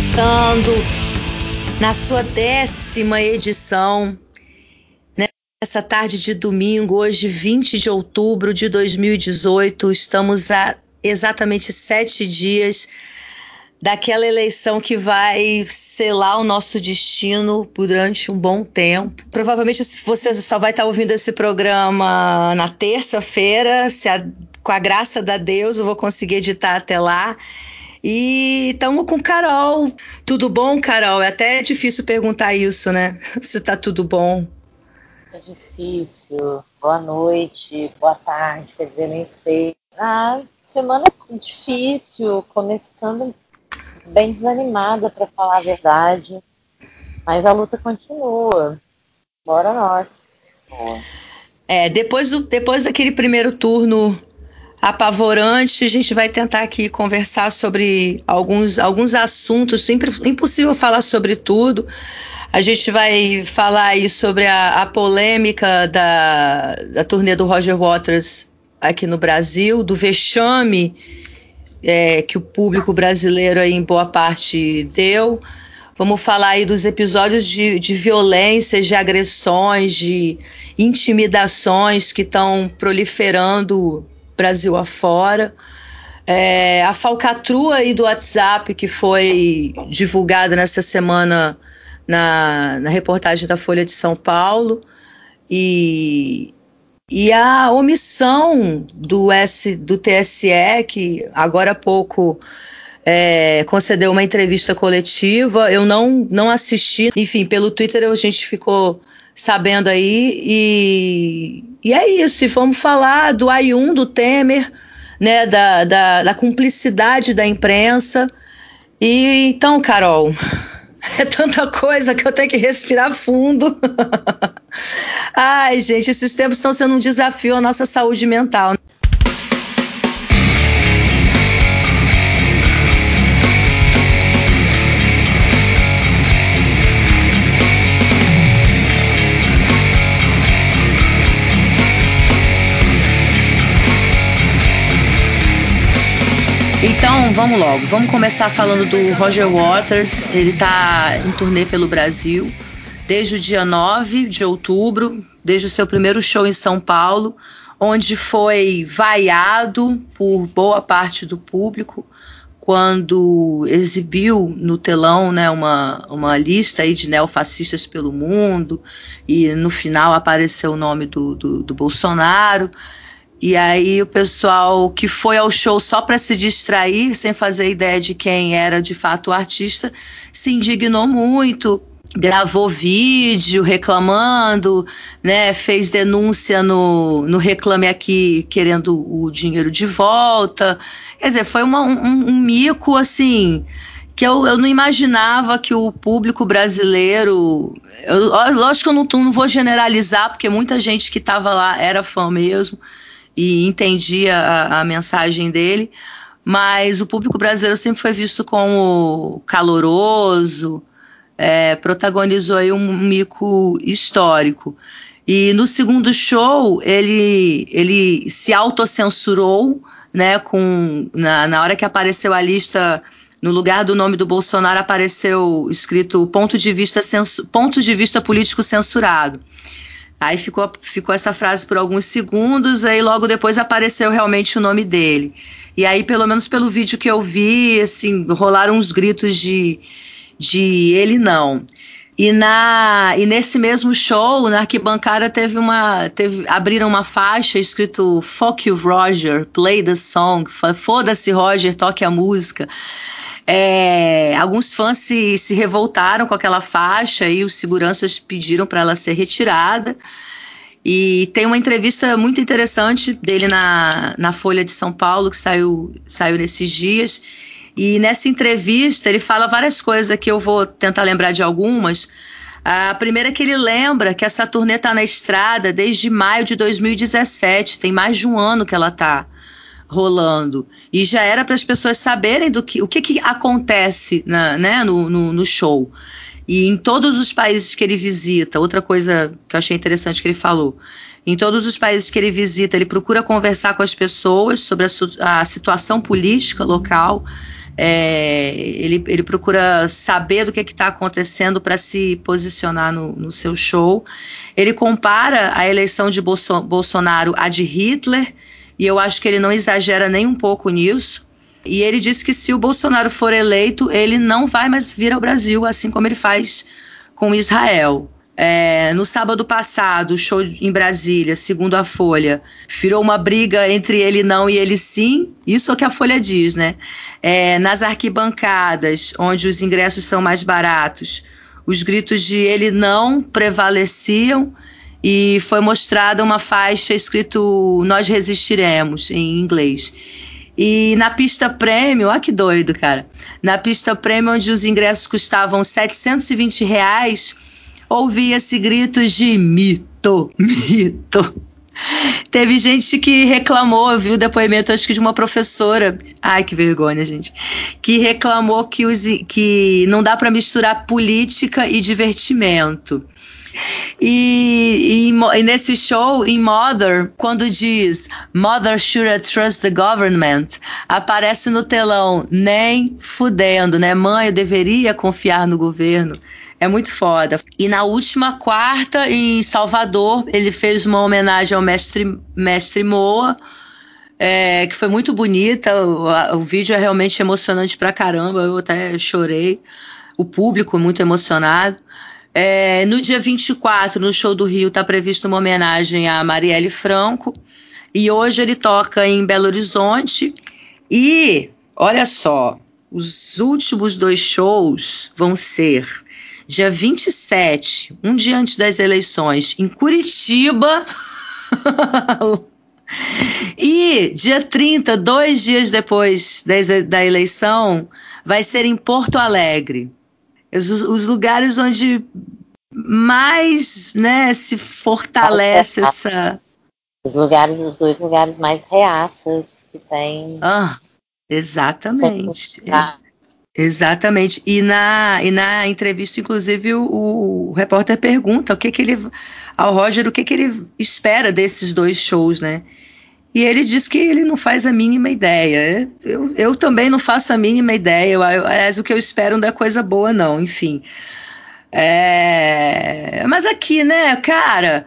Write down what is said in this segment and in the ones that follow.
começando na sua décima edição. Nessa tarde de domingo, hoje 20 de outubro de 2018, estamos a exatamente sete dias daquela eleição que vai selar o nosso destino durante um bom tempo. Provavelmente você só vai estar ouvindo esse programa na terça-feira, com a graça da Deus eu vou conseguir editar até lá. E estamos com Carol. Tudo bom, Carol? É até difícil perguntar isso, né? Se está tudo bom. É difícil. Boa noite, boa tarde, quer dizer, nem sei. Ah, semana difícil, começando bem desanimada para falar a verdade. Mas a luta continua. Bora nós. É, depois, do, depois daquele primeiro turno apavorante. A gente vai tentar aqui conversar sobre alguns, alguns assuntos. Impossível falar sobre tudo. A gente vai falar aí sobre a, a polêmica da, da turnê do Roger Waters aqui no Brasil, do vexame é, que o público brasileiro aí, em boa parte deu. Vamos falar aí dos episódios de, de violências, de agressões, de intimidações que estão proliferando Brasil afora. É, a falcatrua aí do WhatsApp que foi divulgada nessa semana na, na reportagem da Folha de São Paulo e, e a omissão do, S, do TSE, que agora há pouco é, concedeu uma entrevista coletiva, eu não, não assisti, enfim, pelo Twitter a gente ficou sabendo aí. E, e é isso. E vamos falar do AI1, do Temer, né, da, da, da cumplicidade da imprensa. E então, Carol, é tanta coisa que eu tenho que respirar fundo. Ai, gente, esses tempos estão sendo um desafio à nossa saúde mental. Então, vamos logo. Vamos começar falando do Roger Waters. Ele está em turnê pelo Brasil desde o dia 9 de outubro, desde o seu primeiro show em São Paulo, onde foi vaiado por boa parte do público quando exibiu no telão né, uma, uma lista aí de neofascistas pelo mundo e no final apareceu o nome do, do, do Bolsonaro. E aí o pessoal que foi ao show só para se distrair, sem fazer ideia de quem era de fato o artista, se indignou muito, gravou vídeo reclamando, né, fez denúncia no, no Reclame Aqui querendo o dinheiro de volta. Quer dizer, foi uma, um, um mico assim que eu, eu não imaginava que o público brasileiro. Eu, lógico que eu não, não vou generalizar, porque muita gente que estava lá era fã mesmo e entendia a, a mensagem dele, mas o público brasileiro sempre foi visto como caloroso, é, protagonizou aí um mico histórico. E no segundo show, ele, ele se autocensurou, né, com, na, na hora que apareceu a lista, no lugar do nome do Bolsonaro apareceu escrito ponto de vista, censu, ponto de vista político censurado. Aí ficou, ficou essa frase por alguns segundos, aí logo depois apareceu realmente o nome dele. E aí, pelo menos pelo vídeo que eu vi, assim, rolaram uns gritos de, de ele não. E, na, e nesse mesmo show, na arquibancada, teve uma. Teve, abriram uma faixa escrito Fuck you, Roger, play the song. Foda-se, Roger, toque a música. É, alguns fãs se, se revoltaram com aquela faixa e os seguranças pediram para ela ser retirada. E tem uma entrevista muito interessante dele na, na Folha de São Paulo, que saiu, saiu nesses dias. E nessa entrevista ele fala várias coisas que eu vou tentar lembrar de algumas. A primeira é que ele lembra que essa turnê está na estrada desde maio de 2017, tem mais de um ano que ela está rolando. E já era para as pessoas saberem do que, o que, que acontece na, né, no, no, no, show. E em todos os países que ele visita, outra coisa que eu achei interessante que ele falou. Em todos os países que ele visita, ele procura conversar com as pessoas sobre a, a situação política local. É, ele, ele procura saber do que está acontecendo para se posicionar no, no, seu show. Ele compara a eleição de Bolso, Bolsonaro à de Hitler, e eu acho que ele não exagera nem um pouco nisso. E ele disse que se o Bolsonaro for eleito, ele não vai mais vir ao Brasil, assim como ele faz com Israel. É, no sábado passado, o show em Brasília, segundo a Folha, virou uma briga entre ele não e ele sim. Isso é o que a Folha diz, né? É, nas arquibancadas, onde os ingressos são mais baratos, os gritos de ele não prevaleciam e foi mostrada uma faixa escrito Nós resistiremos em inglês. E na pista prêmio, olha que doido, cara. Na pista prêmio, onde os ingressos custavam 720 reais, ouvia-se gritos de mito, mito. Teve gente que reclamou, viu depoimento, acho que de uma professora. Ai, que vergonha, gente. Que reclamou que, os, que não dá para misturar política e divertimento. E, e, e, nesse show, em Mother, quando diz Mother should trust the government, aparece no telão, nem fudendo, né? Mãe, eu deveria confiar no governo. É muito foda. E na última quarta, em Salvador, ele fez uma homenagem ao mestre, mestre Moa, é, que foi muito bonita. O, o, vídeo é realmente emocionante pra caramba. Eu até chorei. O público muito emocionado. É, no dia 24, no show do Rio, está prevista uma homenagem a Marielle Franco. E hoje ele toca em Belo Horizonte. E, olha só, os últimos dois shows vão ser dia 27, um dia antes das eleições, em Curitiba. e dia 30, dois dias depois da eleição, vai ser em Porto Alegre os, os lugares onde mais né, se fortalece essa. Os lugares, os dois lugares mais reaças que tem. Ah, exatamente. Exatamente. E na, e na entrevista, inclusive, o, o, repórter pergunta o que, que ele. ao Roger o que, que ele espera desses dois shows, né? E ele diz que ele não faz a mínima ideia. Eu, eu também não faço a mínima ideia. Aliás, o que eu espero não é coisa boa, não. Enfim. É... Mas aqui, né, cara.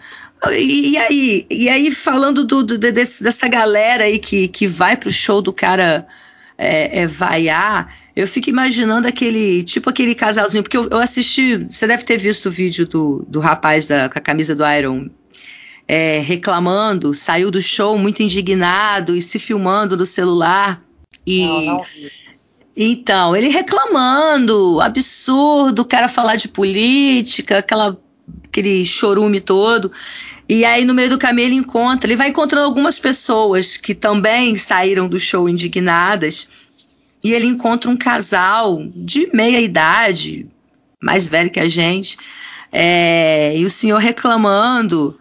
E, e aí, e aí falando do, do desse, dessa galera aí que, que vai pro show do cara é, é, vaiar, eu fico imaginando aquele, tipo aquele casalzinho, porque eu, eu assisti, você deve ter visto o vídeo do, do rapaz da, com a camisa do Iron é, reclamando, saiu do show muito indignado e se filmando no celular. E, não, não. Então, ele reclamando, absurdo, o cara falar de política, aquela, aquele chorume todo. E aí, no meio do caminho, ele encontra, ele vai encontrando algumas pessoas que também saíram do show indignadas. E ele encontra um casal de meia idade, mais velho que a gente, é, e o senhor reclamando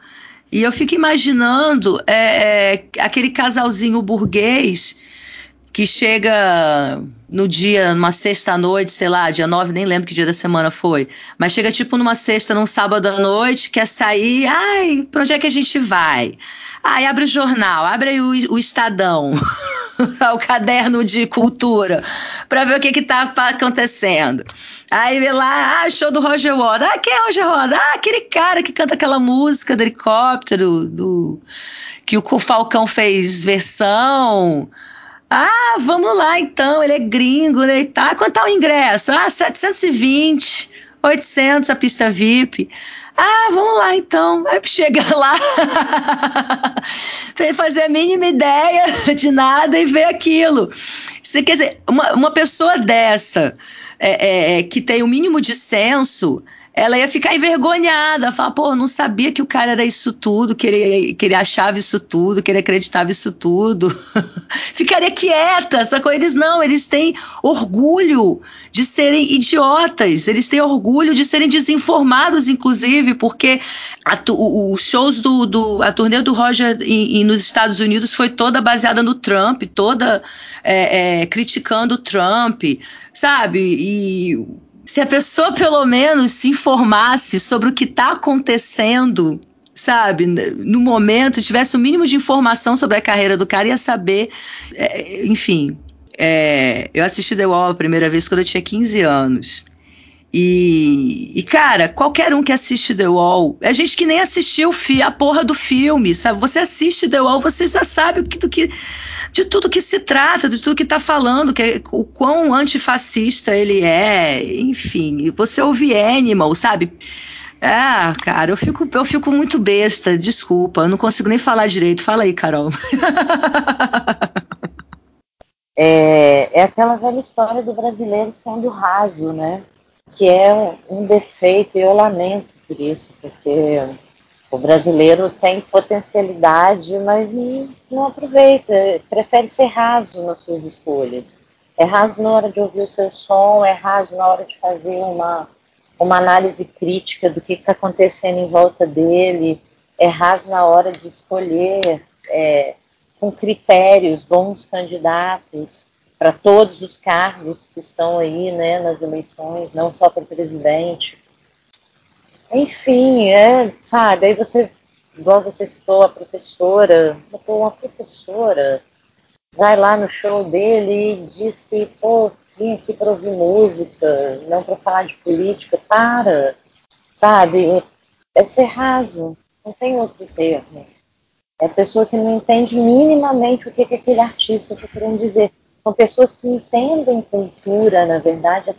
e eu fico imaginando é, é, aquele casalzinho burguês que chega no dia, numa sexta-noite, sei lá, dia 9, nem lembro que dia da semana foi, mas chega tipo numa sexta, num sábado à noite, quer sair, ai, pra onde é que a gente vai? Ai, abre o jornal, abre aí o, o Estadão, o caderno de cultura, para ver o que que tá acontecendo. Aí vê lá, ah, show do Roger Waters. Ah, quem é Roger Waters? Ah, aquele cara que canta aquela música do helicóptero, do que o Falcão fez versão. Ah, vamos lá então, ele é gringo, né? E tá. Quanto tá o ingresso? Ah, 720, 800 a pista VIP. Ah, vamos lá então. Aí chega lá, sem fazer a mínima ideia de nada e ver aquilo. Você quer dizer, uma, uma pessoa dessa é, é, é, que tem o mínimo de senso, ela ia ficar envergonhada, falar, pô, não sabia que o cara era isso tudo, que ele, que ele achava isso tudo, que ele acreditava isso tudo. Ficaria quieta, só com eles não, eles têm orgulho de serem idiotas, eles têm orgulho de serem desinformados, inclusive, porque os shows do, do, a turnê do Roger nos Estados Unidos foi toda baseada no Trump, toda é, é, criticando o Trump, sabe? E se a pessoa pelo menos se informasse sobre o que está acontecendo, sabe, no momento, tivesse o mínimo de informação sobre a carreira do cara, ia saber, é, enfim. é, eu assisti The Wall a primeira vez quando eu tinha 15 anos. E, e, cara, qualquer um que assiste The Wall, é gente que nem assistiu a porra do filme, sabe? Você assiste The Wall, você já sabe do que, de tudo que se trata, de tudo que tá falando, que é, o quão antifascista ele é, enfim. Você ouve Animal, sabe? Ah, cara, eu fico, eu fico muito besta, desculpa, eu não consigo nem falar direito. Fala aí, Carol. É, é aquela velha história do brasileiro sendo raso, né? que é um defeito e eu lamento por isso, porque o brasileiro tem potencialidade, mas não aproveita, prefere ser raso nas suas escolhas. É raso na hora de ouvir o seu som, é raso na hora de fazer uma, uma análise crítica do que está acontecendo em volta dele, é raso na hora de escolher é, com critérios bons candidatos para todos os cargos que estão aí né, nas eleições, não só para presidente. Enfim, é, sabe, aí você, igual você citou, a professora, uma professora vai lá no show dele e diz que, pô, vim aqui para ouvir música, não para falar de política, para, sabe, é ser raso, não tem outro termo. É pessoa que não entende minimamente o que, que aquele artista está querendo dizer. São pessoas que entendem cultura, na verdade,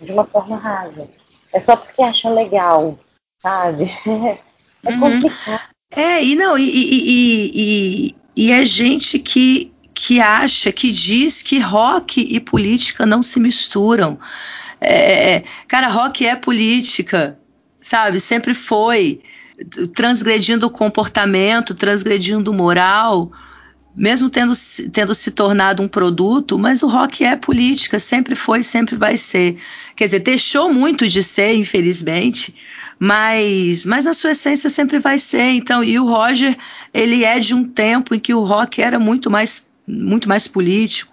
de uma forma rasa. É só porque acham legal, sabe? É uhum. complicado. É, e não, e, e, e, e, é gente que, que acha, que diz que rock e política não se misturam. É, é cara, rock é política, sabe? Sempre foi. Transgredindo o comportamento, transgredindo moral mesmo tendo, tendo se tornado um produto, mas o rock é política, sempre foi, sempre vai ser. Quer dizer, deixou muito de ser, infelizmente, mas, mas na sua essência sempre vai ser. Então, e o Roger, ele é de um tempo em que o rock era muito mais, muito mais político.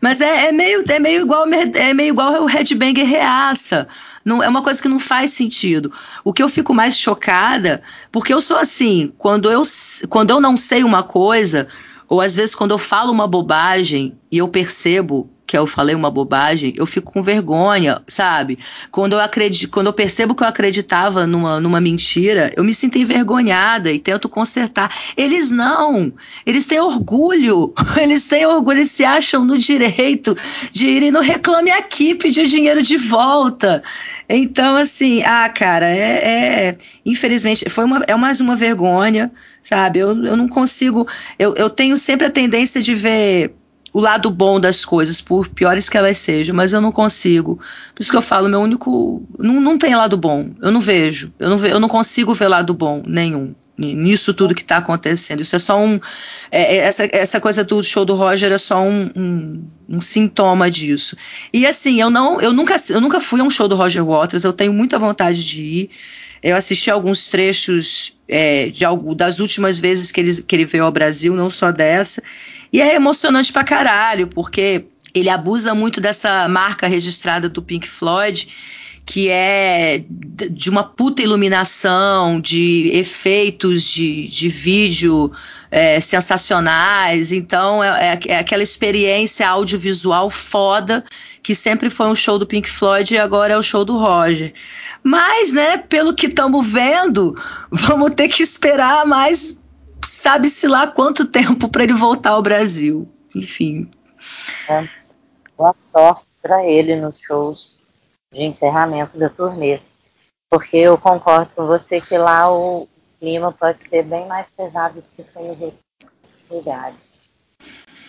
Mas é, é meio, é meio igual é meio igual o Headbanger reaça. Não, é uma coisa que não faz sentido. O que eu fico mais chocada, porque eu sou assim, quando eu, quando eu não sei uma coisa, ou às vezes quando eu falo uma bobagem e eu percebo que eu falei uma bobagem, eu fico com vergonha, sabe? Quando eu acredito, quando eu percebo que eu acreditava numa, numa mentira, eu me sinto envergonhada e tento consertar. Eles não, eles têm orgulho, eles têm orgulho, eles se acham no direito de irem no Reclame Aqui pedir o dinheiro de volta. Então, assim, ah, cara, é, é infelizmente, foi uma, é mais uma vergonha sabe? Eu, eu não consigo. Eu, eu tenho sempre a tendência de ver o lado bom das coisas, por piores que elas sejam, mas eu não consigo. Por isso que eu falo, meu único. Não, não tem lado bom. Eu não vejo. Eu não, ve, eu não consigo ver lado bom nenhum nisso tudo que está acontecendo. Isso é só um. É, é, essa, essa coisa do show do Roger é só um, um, um, sintoma disso. E assim, eu não, eu nunca, eu nunca fui a um show do Roger Waters, eu tenho muita vontade de ir. Eu assisti alguns trechos é, de algo, das últimas vezes que ele, que ele veio ao Brasil, não só dessa. E é emocionante pra caralho, porque ele abusa muito dessa marca registrada do Pink Floyd, que é de uma puta iluminação, de efeitos de, de vídeo é, sensacionais. Então é, é, é aquela experiência audiovisual foda que sempre foi um show do Pink Floyd e agora é o show do Roger. Mas, né, pelo que estamos vendo, vamos ter que esperar mais, sabe-se lá quanto tempo para ele voltar ao Brasil. Enfim. É, boa sorte para ele nos shows de encerramento da turnê. Porque eu concordo com você que lá o clima pode ser bem mais pesado do que foi nos outros lugares.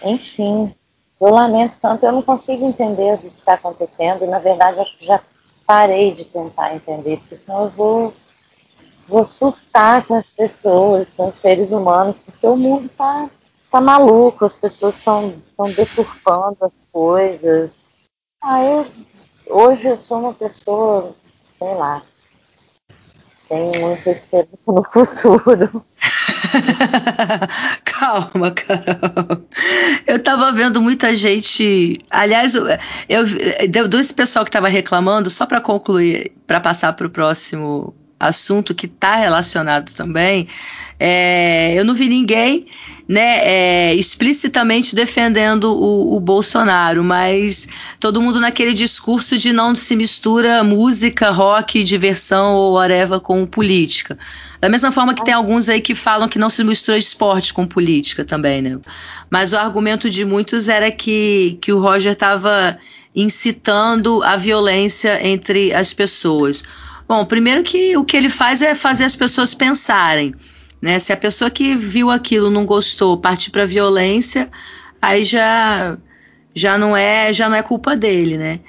Enfim, eu lamento tanto, eu não consigo entender o que está acontecendo. Na verdade, que já parei de tentar entender, porque senão eu vou, vou surtar com as pessoas, com os seres humanos, porque o mundo está tá maluco, as pessoas estão deturpando as coisas. Ah, eu, hoje eu sou uma pessoa, sei lá, sem muita esperança no futuro. Calma, Carol. Eu tava vendo muita gente. Aliás, eu, eu desse pessoal que tava reclamando, só para concluir, para passar para o próximo assunto que está relacionado também, é, eu não vi ninguém né, é, explicitamente defendendo o, o, Bolsonaro, mas todo mundo naquele discurso de não se mistura música, rock, diversão ou whatever com política. Da mesma forma que tem alguns aí que falam que não se mistura esporte com política também, né? Mas o argumento de muitos era que, que o Roger estava incitando a violência entre as pessoas. Bom, primeiro que o que ele faz é fazer as pessoas pensarem. Né? Se a pessoa que viu aquilo não gostou, partir para violência, aí já já não é já não é culpa dele, né?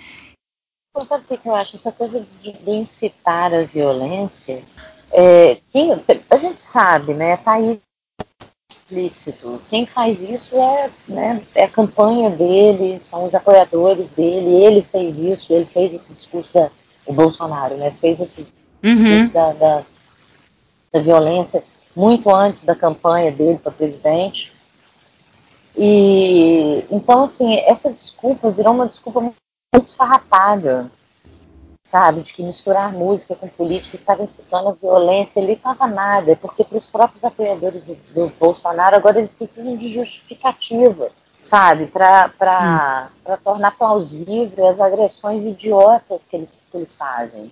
Sabe o que eu acho? Essa coisa de, de incitar a violência, é, quem, a gente sabe, né? Tá aí explícito. Quem faz isso é, né, é a campanha dele, são os apoiadores dele. Ele fez isso, ele fez esse discurso da, o Bolsonaro, né? Fez esse uhum. da, da, da violência muito antes da campanha dele para presidente. E então assim, essa desculpa virou uma desculpa muito esfarrapada, sabe, de que misturar música com política estava incitando a violência, ele estava nada, porque para os próprios apoiadores do, do, Bolsonaro agora eles precisam de justificativa, sabe, para hum. tornar plausível as agressões idiotas que eles, que eles fazem.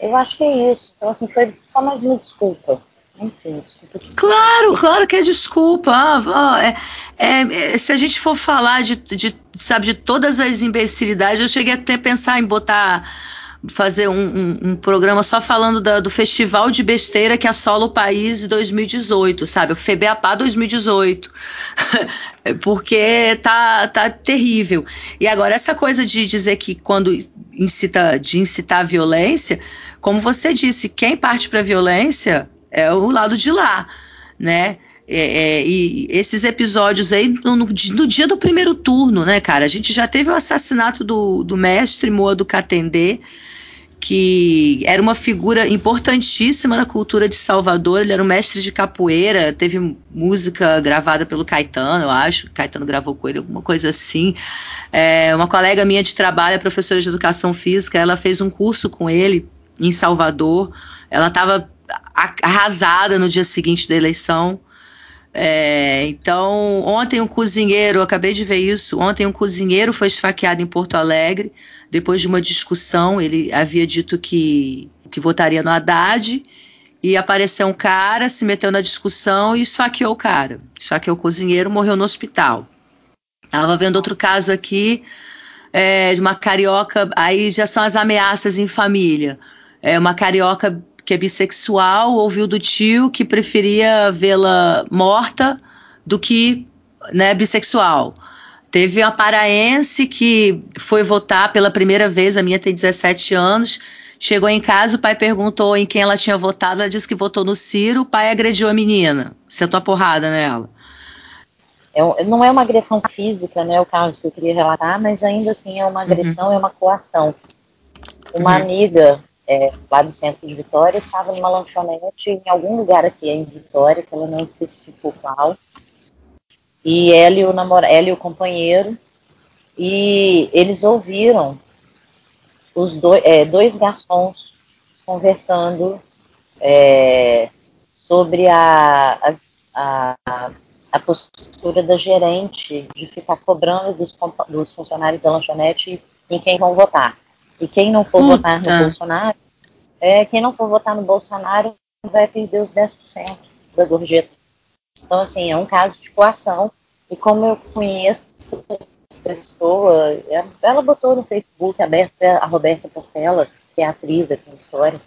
Eu acho que é isso. Então, assim, foi só mais uma desculpa. Enfim, desculpa. Claro, claro que é desculpa. Ah, é, é, é, se a gente for falar de, de, sabe, de todas as imbecilidades, eu cheguei até a pensar em botar fazer um, um, um, programa só falando da, do festival de besteira que assola o país em 2018, sabe? O FEBEAPA 2018. Porque tá, tá terrível. E agora, essa coisa de dizer que quando incita, de incitar a violência, como você disse, quem parte para a violência é o lado de lá, né? É, é, e esses episódios aí no, no, no, dia do primeiro turno, né, cara? A gente já teve o assassinato do, do mestre Moa do Catendê, que era uma figura importantíssima na cultura de Salvador. Ele era um mestre de capoeira, teve música gravada pelo Caetano, eu acho. Caetano gravou com ele, alguma coisa assim. É, uma colega minha de trabalho, professora de educação física, ela fez um curso com ele em Salvador. Ela estava arrasada no dia seguinte da eleição. É, então, ontem um cozinheiro, eu acabei de ver isso, ontem um cozinheiro foi esfaqueado em Porto Alegre, depois de uma discussão, ele havia dito que, que votaria no Haddad, e apareceu um cara, se meteu na discussão e esfaqueou o cara. Esfaqueou o cozinheiro, morreu no hospital. Estava vendo outro caso aqui, é, de uma carioca, aí já são as ameaças em família. É uma carioca que é bissexual, ouviu do tio que preferia vê-la morta do que né, bissexual. Teve uma paraense que foi votar pela primeira vez, a minha tem 17 anos. Chegou em casa, o pai perguntou em quem ela tinha votado, ela disse que votou no Ciro, o pai agrediu a menina, sentou a porrada nela. É, não é uma agressão física, né, o caso que eu queria relatar, mas ainda assim é uma uhum. agressão, uhum. é uma coação. Uma uhum. amiga é, lá do centro de Vitória, estava numa lanchonete em algum lugar aqui em Vitória, que ela não especificou qual. E ela e o, namor ela e o companheiro, e eles ouviram os dois, é, dois garçons conversando é, sobre a, a, a, postura da gerente de ficar cobrando dos, dos funcionários da lanchonete em quem vão votar. E quem não for votar no Bolsonaro, é, quem não for votar no Bolsonaro vai perder os 10% da gorjeta. Então, assim, é um caso de coação. E como eu conheço pessoa, ela botou no Facebook aberto a Roberta Portela, que é atriz aqui na história.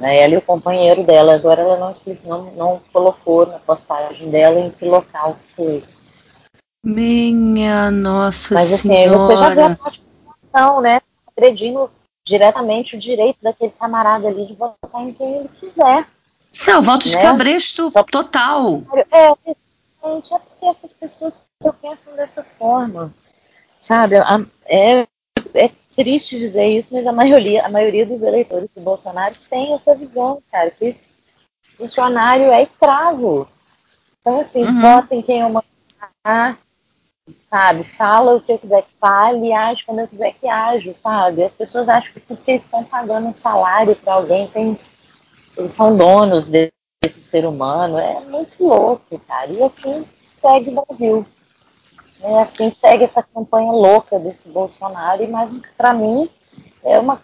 Né, ela e o companheiro dela. Agora ela não, não, não colocou na postagem dela em que local foi. Minha Nossa Mas, assim, Senhora. você já vê a coação, né? agredindo diretamente o direito daquele camarada ali de votar em quem ele quiser. Isso é o voto de né? cabresto Só... total. É, gente, é porque essas pessoas só pensam dessa forma. Sabe? É, é triste dizer isso, mas a maioria, a maioria dos eleitores do Bolsonaro tem essa visão, cara, que funcionário é escravo. Então, assim, uhum. votem quem eu mandar, sabe? Fala o que eu quiser que fale e age como eu quiser que age, sabe? As pessoas acham que porque estão pagando um salário para alguém, tem, eles são donos desse ser humano. É muito louco, cara. E assim segue o Brasil. É assim segue essa campanha louca desse Bolsonaro. E mais para mim é uma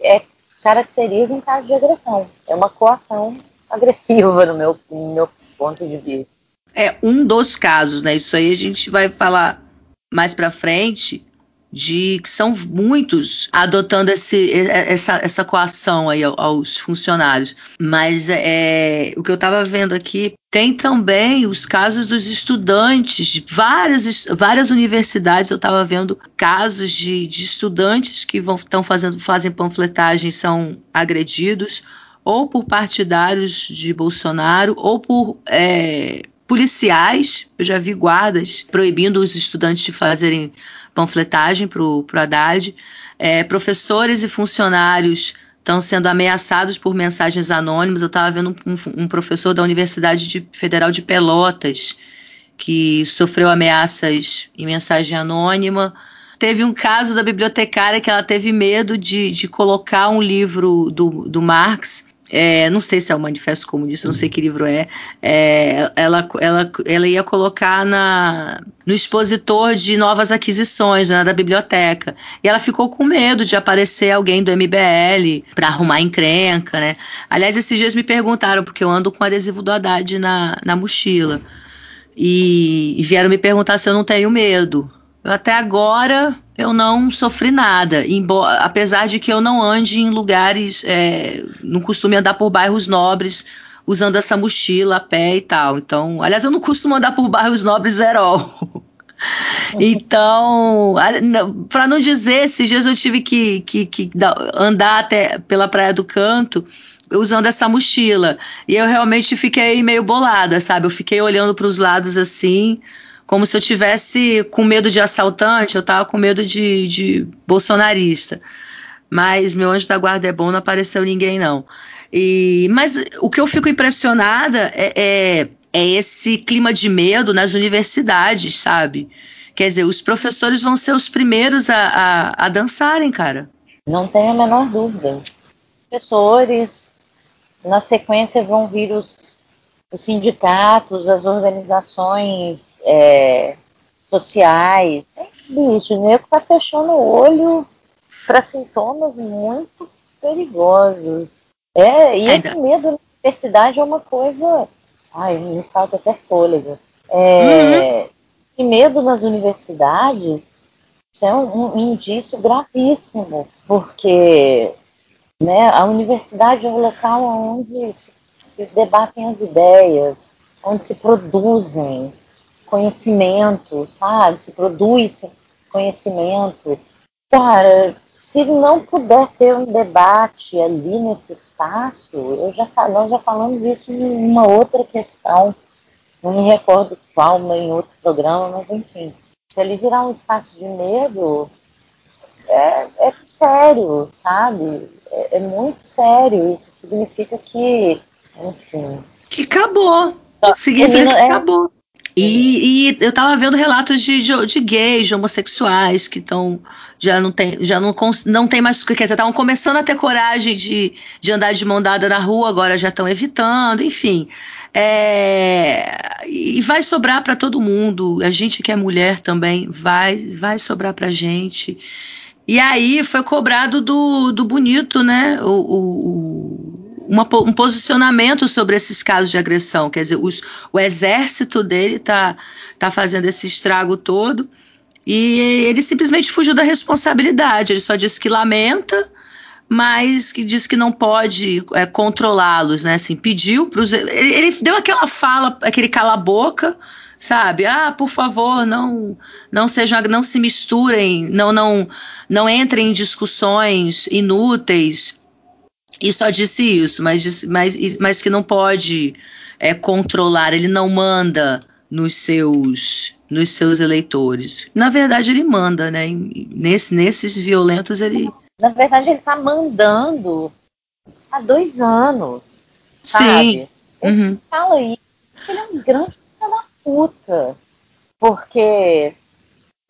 é, caracteriza um caso de agressão. É uma coação agressiva no meu, no meu ponto de vista é um dos casos, né? Isso aí a gente vai falar mais para frente de que são muitos adotando esse, essa, essa coação aí aos funcionários. Mas é, o que eu estava vendo aqui tem também os casos dos estudantes de várias, várias universidades. Eu estava vendo casos de, de estudantes que vão estão fazendo fazem panfletagem são agredidos ou por partidários de Bolsonaro ou por é, policiais, eu já vi guardas proibindo os estudantes de fazerem panfletagem para o Haddad, é, professores e funcionários estão sendo ameaçados por mensagens anônimas. Eu estava vendo um, um, professor da Universidade de, Federal de Pelotas que sofreu ameaças em mensagem anônima. Teve um caso da bibliotecária que ela teve medo de, de colocar um livro do, do Marx é, não sei se é o Manifesto Comunista, não sei que livro é, é ela, ela, ela ia colocar na, no expositor de novas aquisições né, da biblioteca. E ela ficou com medo de aparecer alguém do MBL para arrumar encrenca, né? Aliás, esses dias me perguntaram, porque eu ando com adesivo do Haddad na, na mochila. E, e vieram me perguntar se eu não tenho medo. Até agora eu não sofri nada, embora, apesar de que eu não ande em lugares, é, não costume andar por bairros nobres usando essa mochila a pé e tal. Então, aliás, eu não costumo andar por bairros nobres zero. então, para não dizer, esses dias eu tive que, que, que andar até pela Praia do Canto usando essa mochila. E eu realmente fiquei meio bolada, sabe? Eu fiquei olhando para os lados assim como se eu tivesse com medo de assaltante, eu tava com medo de, de bolsonarista. Mas meu anjo da guarda é bom, não apareceu ninguém, não. E, mas o que eu fico impressionada é, é, é esse clima de medo nas universidades, sabe? Quer dizer, os professores vão ser os primeiros a, a, a dançarem, cara. Não tenho a menor dúvida. Professores, na sequência vão vir os, os sindicatos, as organizações é, sociais. É, bicho, o nego tá fechando o olho para sintomas muito perigosos. É, e esse medo na universidade é uma coisa. Ai, me falta até fôlego. É, uhum. E medo nas universidades isso é um, um indício gravíssimo, porque né, a universidade é um local onde se, se debatem as ideias, onde se produzem conhecimento, sabe? Se produz conhecimento. Cara, se não puder ter um debate ali nesse espaço, eu já, nós já falamos isso em uma outra questão, não me recordo qual, em outro programa, mas enfim. Se ele virar um espaço de medo, é, é sério, sabe? É, é, muito sério. Isso significa que, enfim. Que acabou. Só, significa que é, acabou. E, e eu tava vendo relatos de, de, de gays, de homossexuais que estão já não tem, já não, não tem mais, quer dizer, estavam começando a ter coragem de, de andar de mão dada na rua, agora já estão evitando, enfim. É, e vai sobrar para todo mundo. A gente que é mulher também vai, vai sobrar para gente. E aí foi cobrado do, do bonito, né? O, o, uma, um posicionamento sobre esses casos de agressão. Quer dizer, os, o exército dele está tá fazendo esse estrago todo e ele simplesmente fugiu da responsabilidade. Ele só disse que lamenta, mas que diz que não pode é, controlá-los, né? Assim, pediu para os. Ele, ele, deu aquela fala, aquele cala-boca, sabe? Ah, por favor, não, não sejam, não se misturem, não, não, não entrem em discussões inúteis e só disse isso, mas, mas, mas que não pode é, controlar, ele não manda nos seus nos seus eleitores. Na verdade, ele manda, né? Nesse, nesses violentos, ele. Na verdade, ele está mandando há dois anos. Sim. Ele uhum. fala isso. Ele é um grande puta. Porque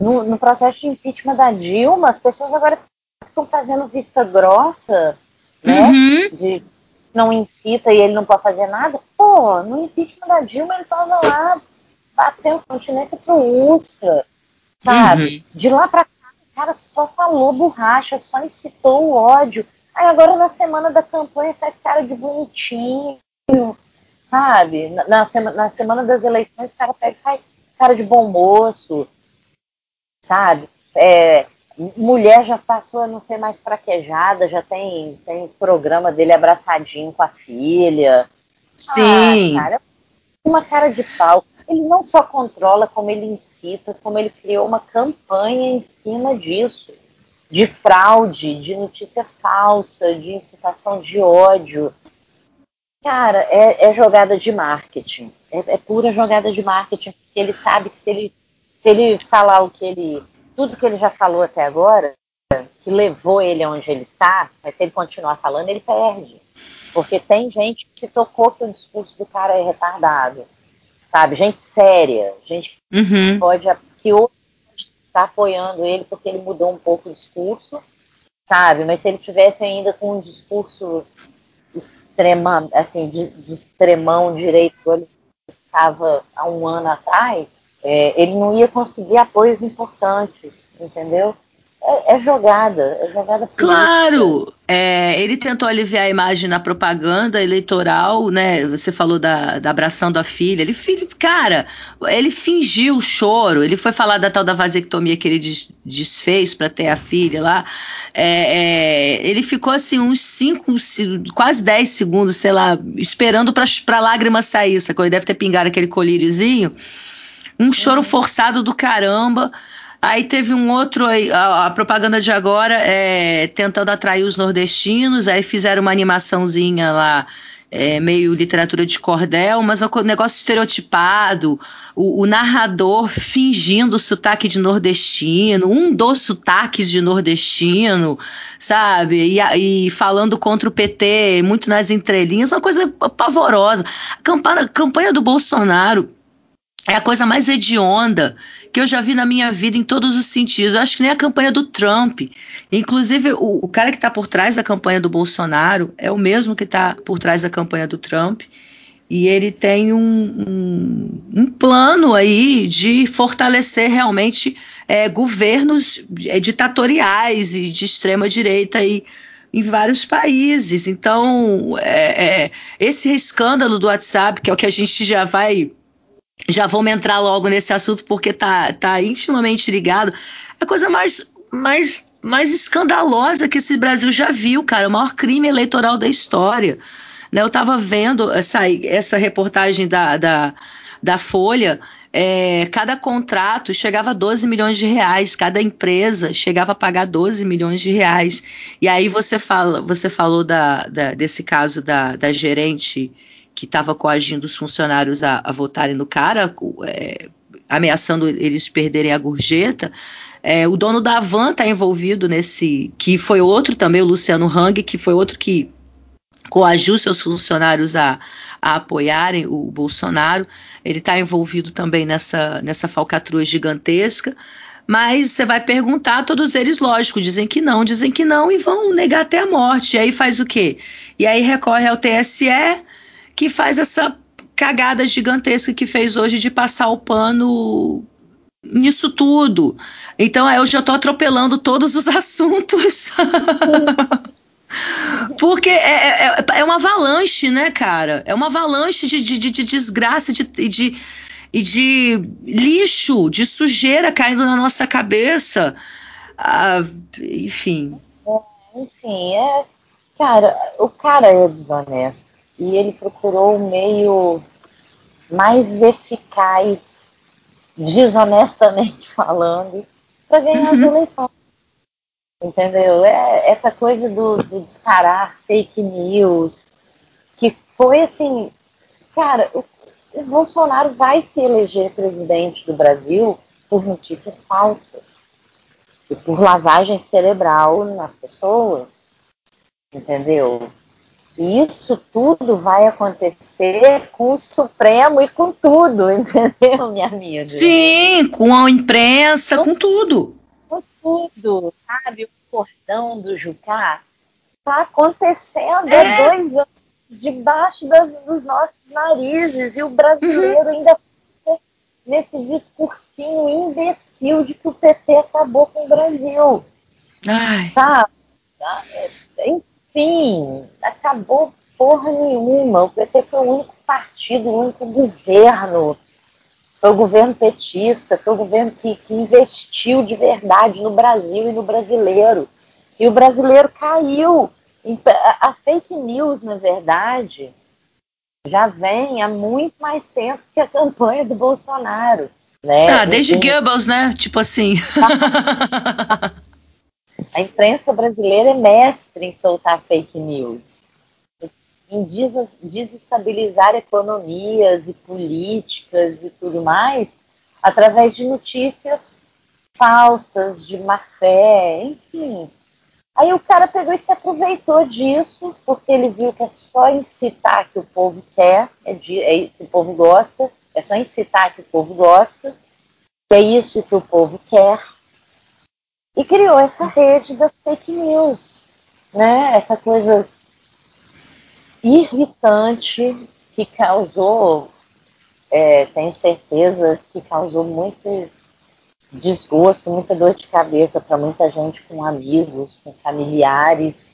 no, no, processo de impeachment da Dilma, as pessoas agora estão fazendo vista grossa, né? Uhum. De não incita e ele não pode fazer nada. Pô, no impeachment da Dilma ele estava lá batendo continência pro Ustra, sabe? Uhum. De lá para cá, o cara só falou borracha, só incitou o ódio. Aí agora na semana da campanha faz cara de bonitinho, sabe? Na, na, semana, na semana das eleições o cara pega e faz cara de bom moço, sabe? É, mulher já passou a não ser mais fraquejada, já tem, tem o programa dele abraçadinho com a filha. Sim. Ah, cara, uma cara de pau. Ele não só controla, como ele incita, como ele criou uma campanha em cima disso. De fraude, de notícia falsa, de incitação de ódio. Cara, é, é jogada de marketing. É, é pura jogada de marketing. Porque ele sabe que se ele, se ele falar o que ele tudo que ele já falou até agora, que levou ele aonde ele está, mas se ele continuar falando, ele perde. Porque tem gente que tocou que o discurso do cara é retardado. Sabe? Gente séria, gente uhum. que pode que hoje está apoiando ele porque ele mudou um pouco o discurso, sabe? Mas se ele tivesse ainda com um discurso extrema, assim, de, de extremão direito, ele estava há um ano atrás, é, ele não ia conseguir apoios importantes, entendeu? É, é jogada, é jogada política. Claro! É, ele tentou aliviar a imagem na propaganda eleitoral, né? Você falou da, da abraçando a filha. Ele, cara, ele fingiu o choro. Ele foi falar da tal da vasectomia que ele des, desfez para ter a filha lá. É, é, ele ficou assim uns 5, quase 10 segundos, sei lá, esperando para a lágrima sair, sacou? Ele deve ter pingado aquele colíriozinho. Um choro forçado do caramba. Aí teve um outro, a, propaganda de agora é tentando atrair os nordestinos, aí fizeram uma animaçãozinha lá, é, meio literatura de cordel, mas um negócio estereotipado, o, o, narrador fingindo sotaque de nordestino, um dos sotaques de nordestino, sabe? E, e falando contra o PT, muito nas entrelinhas, uma coisa pavorosa. A campanha, a campanha do Bolsonaro é a coisa mais hedionda que eu já vi na minha vida em todos os sentidos. Eu acho que nem a campanha do Trump. Inclusive, o, o cara que está por trás da campanha do Bolsonaro é o mesmo que está por trás da campanha do Trump. E ele tem um, um, um plano aí de fortalecer realmente é, governos é, ditatoriais e de extrema direita aí em vários países. Então, é, é, esse escândalo do WhatsApp, que é o que a gente já vai já vamos entrar logo nesse assunto porque tá, tá intimamente ligado. É a coisa mais, mais, mais escandalosa que esse Brasil já viu, cara. O maior crime eleitoral da história. Né, eu estava vendo essa, essa reportagem da, da, da Folha. É, cada contrato chegava a 12 milhões de reais, cada empresa chegava a pagar 12 milhões de reais. E aí você fala, você falou da, da desse caso da, da gerente que estava coagindo os funcionários a, a votarem no cara, é, ameaçando eles perderem a gorjeta. É, o dono da Van está envolvido nesse, que foi outro também, o Luciano Hang, que foi outro que coagiu seus funcionários a, a apoiarem o Bolsonaro. Ele está envolvido também nessa, nessa falcatrua gigantesca. Mas você vai perguntar, todos eles, lógico, dizem que não, dizem que não e vão negar até a morte. E aí faz o quê? E aí recorre ao TSE, que faz essa cagada gigantesca que fez hoje de passar o pano nisso tudo. Então eu já estou atropelando todos os assuntos. Porque é, é, é, uma avalanche, né, cara? É uma avalanche de, de, de desgraça de, de, e de lixo, de sujeira caindo na nossa cabeça. Ah, enfim. É, enfim, é. Cara, o cara é desonesto e ele procurou o meio mais eficaz, desonestamente falando, para ganhar uhum. as eleições. Entendeu? É essa coisa do, do descarar fake news, que foi assim, cara, o, o Bolsonaro vai se eleger presidente do Brasil por notícias falsas e por lavagem cerebral nas pessoas, entendeu? E isso tudo vai acontecer com o Supremo e com tudo, entendeu, minha amiga? Sim, com a imprensa, com, com tudo. Com tudo, sabe? O cordão do Jucá está acontecendo é. há dois anos debaixo das, dos nossos narizes e o brasileiro uhum. ainda nesse discursinho imbecil de que o PT acabou com o Brasil. Ai. Sabe? Enfim, acabou porra nenhuma. O PT foi o único partido, o único governo. Foi o governo petista, foi o governo que, que investiu de verdade no Brasil e no brasileiro. E o brasileiro caiu. A fake news, na verdade, já vem há muito mais tempo que a campanha do Bolsonaro. Né? Ah, desde e, Goebbels, né? Tipo assim. a imprensa brasileira é mestre em soltar fake news, em desestabilizar economias e políticas e tudo mais, através de notícias falsas, de má fé, enfim. Aí o cara pegou e se aproveitou disso, porque ele viu que é só incitar que o povo quer, é, de, é que o povo gosta, é só incitar que o povo gosta, que é isso que o povo quer, e criou essa rede das fake news, né? Essa coisa irritante que causou, é, tenho certeza que causou muito desgosto, muita dor de cabeça para muita gente com amigos, com familiares,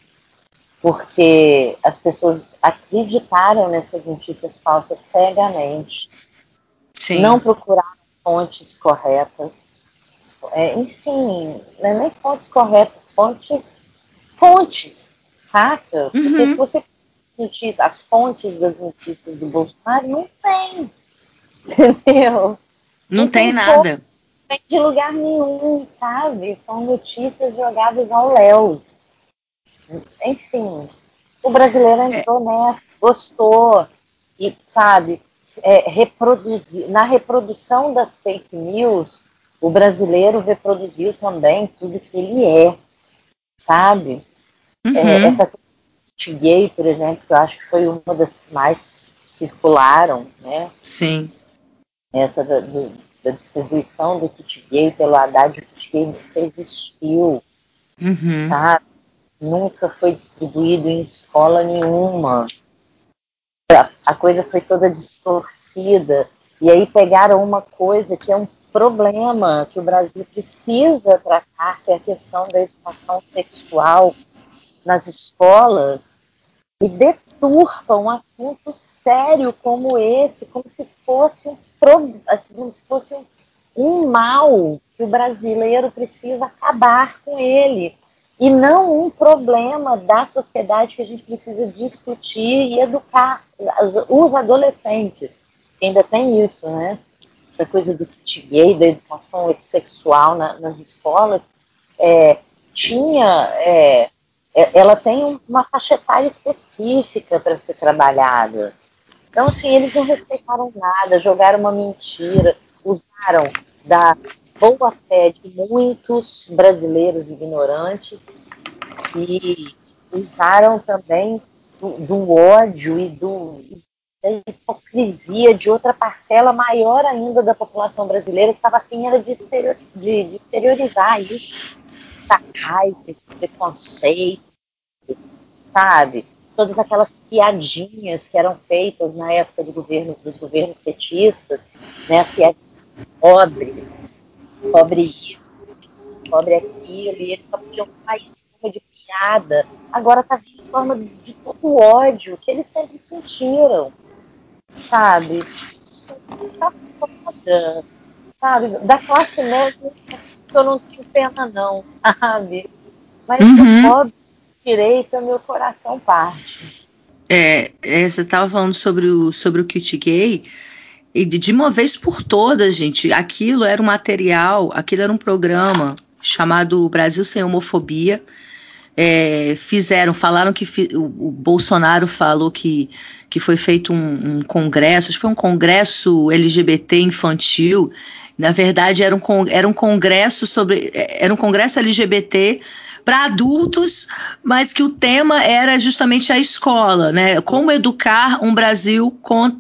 porque as pessoas acreditaram nessas notícias falsas cegamente, Sim. não procuraram fontes corretas, é, enfim, não é nem fontes corretas, fontes, fontes, saca? Porque uhum. se você notícias, as fontes das notícias do Bolsonaro não tem, entendeu? Não, não tem, tem nada vem de lugar nenhum, sabe? São notícias jogadas ao léu. Enfim, o brasileiro é. entrou é. nessa, gostou e, sabe, é, reproduzir, na reprodução das fake news, o brasileiro reproduziu também tudo que ele é, sabe? É, uhum. É, essa gay, por exemplo, que eu acho que foi uma das que mais circularam, né? Sim. Essa do, do da distribuição do kit gay pelo Haddad, o kit gay nunca existiu, uhum. sabe? Nunca foi distribuído em escola nenhuma. A, a coisa foi toda distorcida. E aí pegaram uma coisa que é um problema que o Brasil precisa tratar, que é a questão da educação sexual nas escolas, e deturpa um assunto sério como esse, como se fosse um assim, como se fosse um mal que o brasileiro precisa acabar com ele. E não um problema da sociedade que a gente precisa discutir e educar os adolescentes. Ainda tem isso, né? Essa coisa do kit gay, da educação sexual na, nas escolas. É, tinha. É, é ela tem uma faixa etária específica para ser trabalhada. Então, assim, eles não respeitaram nada, jogaram uma mentira, usaram da boa fé de muitos brasileiros ignorantes e usaram também do, do ódio e do, da hipocrisia de outra parcela maior ainda da população brasileira que estava afim era de, exterior, de, de exteriorizar isso, essa raiva, esse preconceito, sabe? todas aquelas piadinhas que eram feitas na época do governo, dos governos petistas, né, as piadinhas pobre, pobre isso, pobre aquilo, e eles só podiam falar isso de piada. Agora está vindo em forma de todo ódio que eles sempre sentiram, sabe? Tá foda, sabe? Da classe média eu não tenho pena não, sabe? Mas uhum. pobre direita, meu coração parte. É, é você estava falando sobre o, sobre o kit gay, e de uma vez por todas, gente, aquilo era um material, aquilo era um programa chamado Brasil Sem Homofobia. É, fizeram, falaram que fi, o, o, Bolsonaro falou que, que foi feito um, um, congresso, acho que foi um congresso LGBT infantil. Na verdade, era um, era um congresso sobre. Era um congresso LGBT para adultos, mas que o tema era justamente a escola, né? Como educar um Brasil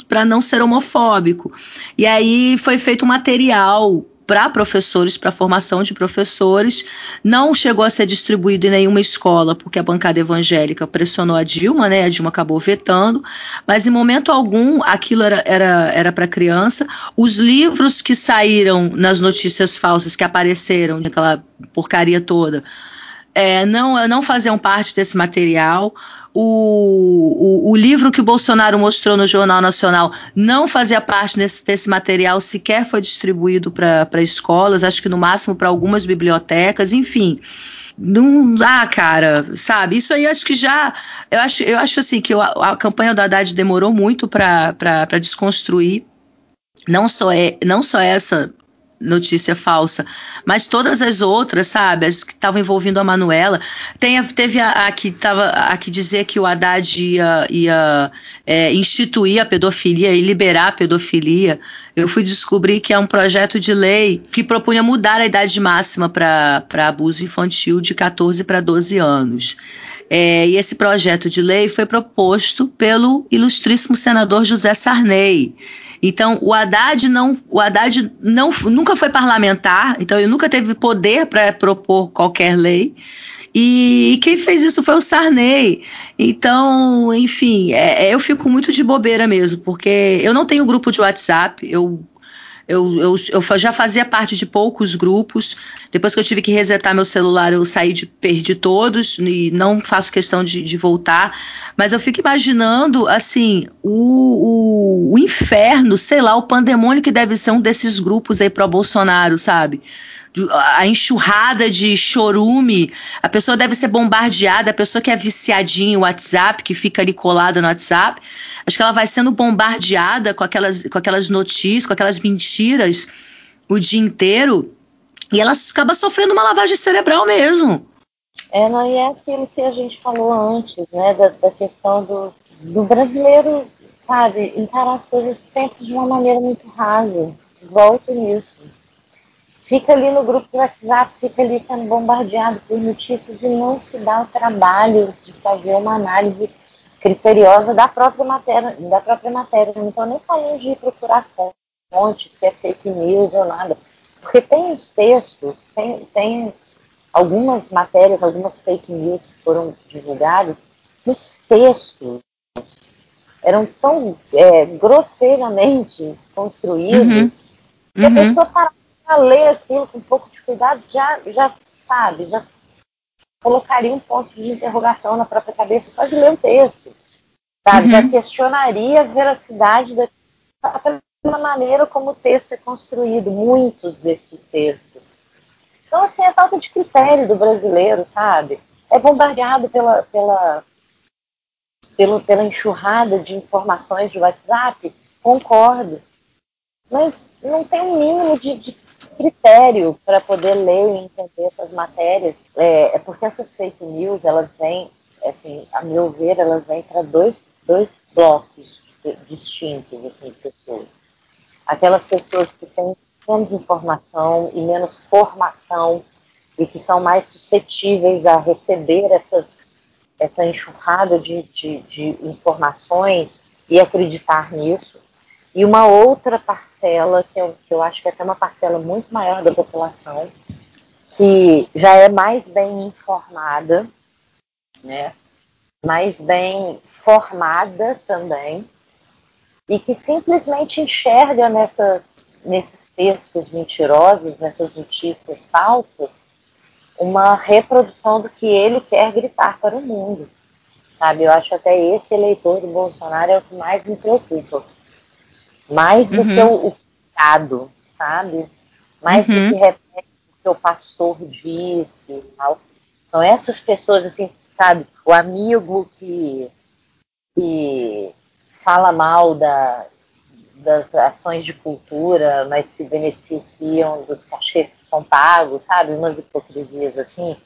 para não ser homofóbico. E aí foi feito um material para professores, para formação de professores. Não chegou a ser distribuído em nenhuma escola, porque a bancada evangélica pressionou a Dilma, né? A Dilma acabou vetando, mas em momento algum aquilo era para era, era criança. Os livros que saíram nas notícias falsas que apareceram, aquela porcaria toda, é, não, não faziam parte desse material. O, o, o, livro que o Bolsonaro mostrou no Jornal Nacional não fazia parte desse, desse material, sequer foi distribuído para escolas, acho que no máximo para algumas bibliotecas, enfim. Não dá, cara, sabe? Isso aí acho que já. Eu acho, eu acho assim que a, a campanha do Haddad demorou muito para desconstruir não só, é, não só essa notícia falsa, mas todas as outras, sabe, as que estavam envolvendo a Manuela, tem, teve a, a que estava a que dizer que o Haddad ia, ia é, instituir a pedofilia e liberar a pedofilia. Eu fui descobrir que é um projeto de lei que propunha mudar a idade máxima para abuso infantil de 14 para 12 anos. É, e esse projeto de lei foi proposto pelo ilustríssimo senador José Sarney. Então, o Haddad não, o Haddad não, nunca foi parlamentar, então ele nunca teve poder para propor qualquer lei. E, quem fez isso foi o Sarney. Então, enfim, é, é eu fico muito de bobeira mesmo, porque eu não tenho grupo de WhatsApp, eu eu, eu, eu, já fazia parte de poucos grupos. Depois que eu tive que resetar meu celular, eu saí de perdi todos e não faço questão de, de voltar. Mas eu fico imaginando, assim, o, o, o inferno, sei lá, o pandemônio que deve ser um desses grupos aí pro Bolsonaro, sabe? A enxurrada de chorume, a pessoa deve ser bombardeada, a pessoa que é viciadinha em WhatsApp, que fica ali colada no WhatsApp, acho que ela vai sendo bombardeada com aquelas, com aquelas notícias, com aquelas mentiras o dia inteiro, e ela acaba sofrendo uma lavagem cerebral mesmo. É, não, e é aquilo que a gente falou antes, né, da, da questão do, do brasileiro, sabe, encarar as coisas sempre de uma maneira muito rasa. Volto nisso fica ali no grupo do WhatsApp, fica ali sendo bombardeado por notícias e não se dá o trabalho de fazer uma análise criteriosa da própria matéria, da própria matéria. Não estou nem falando de ir procurar fonte, se é fake news ou nada. Porque tem os textos, tem, tem algumas matérias, algumas fake news que foram divulgadas, os textos eram tão é, grosseiramente construídos uhum. que a uhum. pessoa parava a ler aquilo com um pouco de cuidado, já, já sabe, já colocaria um ponto de interrogação na própria cabeça só de ler o texto. Sabe? Uhum. Já questionaria a veracidade da pela maneira como o texto é construído, muitos desses textos. Então, assim, é falta de critério do brasileiro, sabe? É bombardeado pela, pela, pela, pela enxurrada de informações de WhatsApp, concordo. Mas não tem um mínimo de, de critério para poder ler e entender essas matérias. É, é, porque essas fake news, elas vêm, assim, a meu ver, elas vêm para dois, dois blocos distintos assim, de pessoas. Aquelas pessoas que têm menos informação e menos formação e que são mais suscetíveis a receber essas, essa enxurrada de, de, de informações e acreditar nisso e uma outra parcela, que eu, que eu acho que é até uma parcela muito maior da população, que já é mais bem informada, né? mais bem formada também, e que simplesmente enxerga nessa, nesses textos mentirosos, nessas notícias falsas, uma reprodução do que ele quer gritar para o mundo. Sabe? Eu acho até esse eleitor do Bolsonaro é o que mais me preocupa mais do uhum. que o, o pecado, sabe? Mais uhum. do que repete o que o pastor disse e tal. São essas pessoas, assim, sabe? O amigo que, que fala mal da, das ações de cultura, mas se beneficiam dos cachês que são pagos, sabe? Umas hipocrisias assim.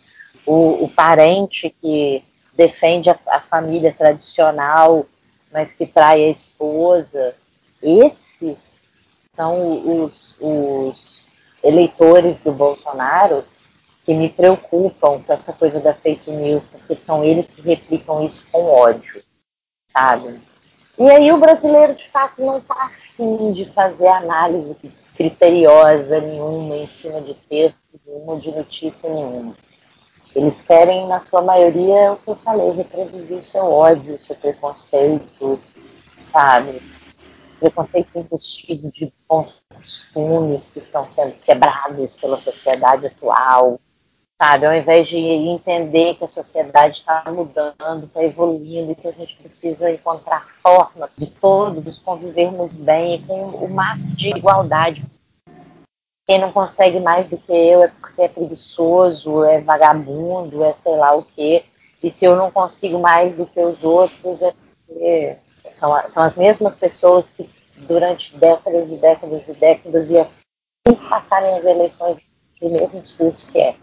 O, o parente que defende a, a família tradicional, mas que trai a esposa esses são os, os eleitores do Bolsonaro que me preocupam com essa coisa da fake news, porque são eles que replicam isso com ódio, sabe? E aí o brasileiro, de fato, não está afim de fazer análise criteriosa nenhuma em cima de texto nenhuma, de notícia nenhuma. Eles querem, na sua maioria, o que eu falei, reproduzir o seu ódio, o seu preconceito, sabe? Preconceito embutido de bons costumes que estão sendo quebrados pela sociedade atual, sabe? Ao invés de entender que a sociedade está mudando, está evoluindo e que a gente precisa encontrar formas de todos convivermos bem e com o máximo de igualdade quem não consegue mais do que eu é porque é preguiçoso, é vagabundo, é sei lá o quê. E se eu não consigo mais do que os outros, é porque são, são as mesmas pessoas que durante décadas e décadas e décadas e assim passarem as eleições do mesmo discurso que é.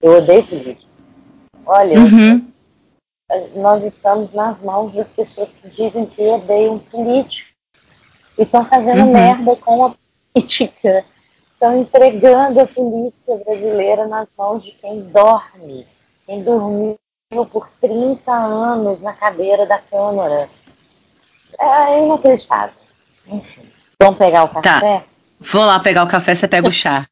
Eu odeio política. Olha, uhum. nós estamos nas mãos das pessoas que dizem que odeiam política e estão fazendo uhum. merda com a política estão entregando a política brasileira nas mãos de quem dorme, quem dormiu por 30 anos na cadeira da Câmara. É inacreditável. Enfim. Vamos pegar o tá. café? Tá. Vou lá pegar o café, você pega o chá.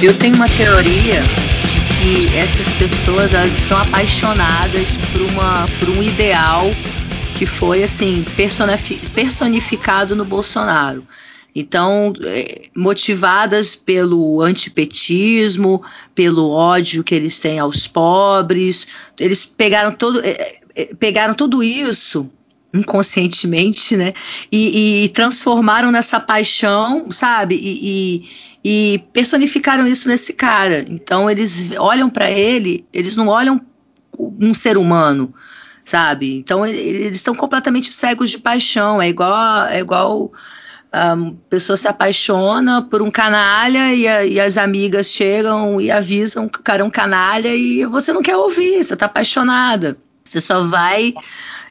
Eu tenho uma teoria essas pessoas elas estão apaixonadas por, uma, por um ideal que foi assim personificado no Bolsonaro. Então, é, motivadas pelo antipetismo, pelo ódio que eles têm aos pobres, eles pegaram todo, é, é, pegaram tudo isso inconscientemente, né? E, e transformaram nessa paixão, sabe? E, e, personificaram isso nesse cara. Então eles olham para ele, eles não olham um ser humano, sabe? Então eles estão completamente cegos de paixão. É igual, é igual a pessoa se apaixona por um canalha e, a, e, as amigas chegam e avisam que o cara é um canalha e você não quer ouvir, você está apaixonada. Você só vai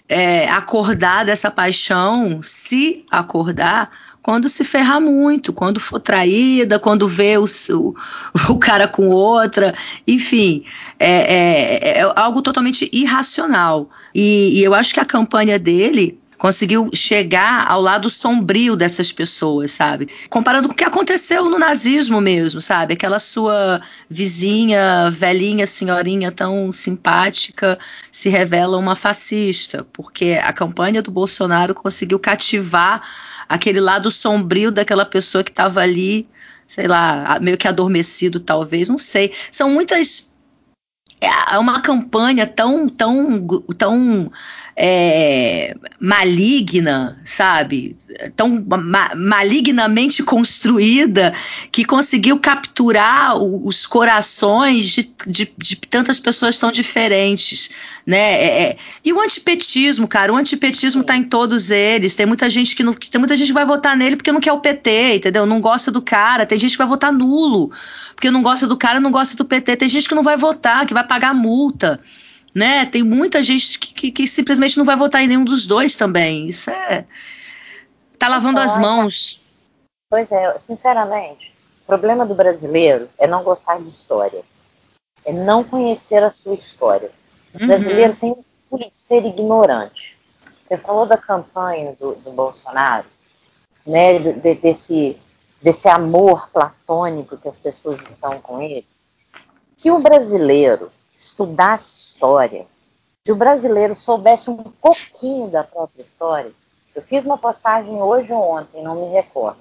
é, acordar dessa paixão, se acordar, quando se ferrar muito, quando for traída, quando vê o, o, o cara com outra, enfim, é, é, é algo totalmente irracional. E, e eu acho que a campanha dele conseguiu chegar ao lado sombrio dessas pessoas, sabe? Comparando com o que aconteceu no nazismo mesmo, sabe? Aquela sua vizinha, velhinha, senhorinha tão simpática se revela uma fascista, porque a campanha do Bolsonaro conseguiu cativar aquele lado sombrio daquela pessoa que estava ali, sei lá, meio que adormecido talvez, não sei. São muitas é uma campanha tão tão tão é, maligna, sabe? Tão ma malignamente construída que conseguiu capturar os corações de, de, de, tantas pessoas tão diferentes, né? É, é. E o antipetismo, cara, o antipetismo está em todos eles. Tem muita gente que não, tem muita gente que vai votar nele porque não quer o PT, entendeu? Não gosta do cara. Tem gente que vai votar nulo porque não gosta do cara, não gosta do PT. Tem gente que não vai votar, que vai pagar multa né? Tem muita gente que, que, que, simplesmente não vai votar em nenhum dos dois também. Isso é. Tá lavando as mãos. Pois é, sinceramente, o problema do brasileiro é não gostar de história. É não conhecer a sua história. O uhum. brasileiro tem que ser ignorante. Você falou da campanha do, do Bolsonaro, né? De, de, desse, desse amor platônico que as pessoas estão com ele. Se o brasileiro estudasse história, se o brasileiro soubesse um pouquinho da própria história, eu fiz uma postagem hoje ou ontem, não me recordo.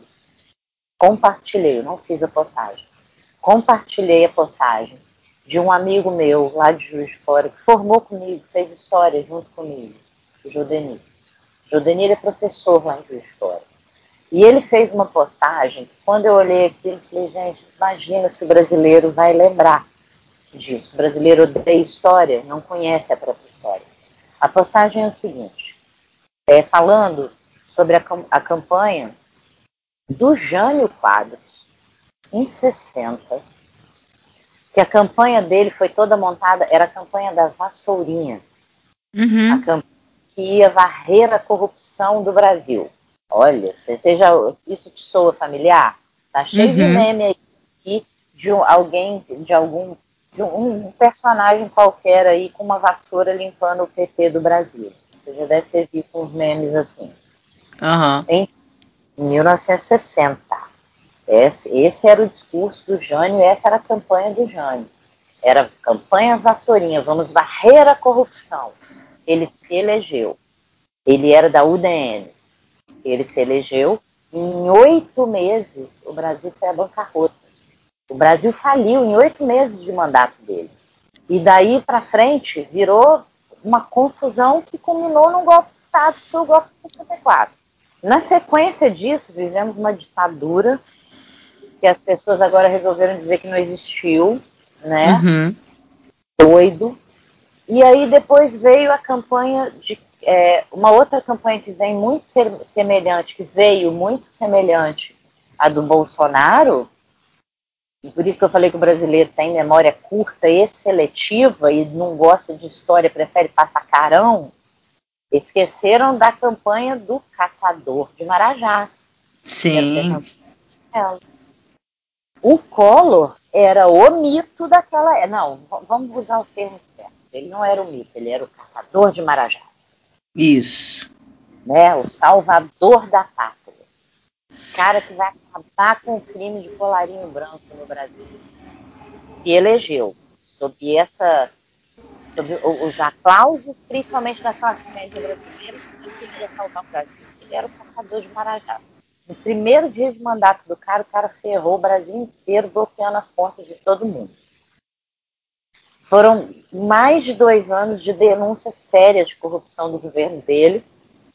Compartilhei, não fiz a postagem. Compartilhei a postagem de um amigo meu lá de Juiz de Fora, que formou comigo, fez história junto comigo, o Jodenir. Jodenir é professor lá em Juiz de Fora. E ele fez uma postagem, quando eu olhei aquilo, falei, gente, imagina se o brasileiro vai lembrar disso. O brasileiro odeia história, não conhece a própria história. A postagem é o seguinte: é, falando sobre a, a campanha do Jânio Quadros, em 60, que a campanha dele foi toda montada, era a campanha da vassourinha. Uhum. A campanha que ia varrer a corrupção do Brasil. Olha, seja, isso te soa familiar? Tá cheio uhum. de meme aí de alguém, de algum de um personagem qualquer aí com uma vassoura limpando o PT do Brasil. Você já deve ter visto uns memes assim. Uhum. Em 1960. Esse, esse era o discurso do Jânio, essa era a campanha do Jânio. Era campanha vassourinha, vamos varrer a corrupção. Ele se elegeu. Ele era da UDN. Ele se elegeu. Em oito meses, o Brasil foi a bancarrota. O Brasil faliu em oito meses de mandato dele. E daí para frente virou uma confusão que culminou num golpe de Estado, que foi o golpe de 64. Na sequência disso, vivemos uma ditadura que as pessoas agora resolveram dizer que não existiu, né? Uhum. Doido. E aí depois veio a campanha de é, uma outra campanha que vem muito semelhante, que veio muito semelhante à do Bolsonaro, e por isso que eu falei que o brasileiro tem memória curta e seletiva e não gosta de história, prefere passar carão, esqueceram da campanha do caçador de Marajás. Sim. O Collor era o mito daquela. Não, vamos usar os termos certos. Ele não era o mito, ele era o caçador de Marajás. Isso. Né? O salvador da pátria cara que vai acabar com o crime de colarinho branco no Brasil. Se elegeu sob essa sob os aplausos, principalmente da classe média brasileira, que queria salvar o Brasil. Ele era o caçador de Marajá. No primeiro dia de mandato do cara, o cara ferrou o Brasil inteiro, bloqueando as contas de todo mundo. Foram mais de dois anos de denúncias sérias de corrupção do governo dele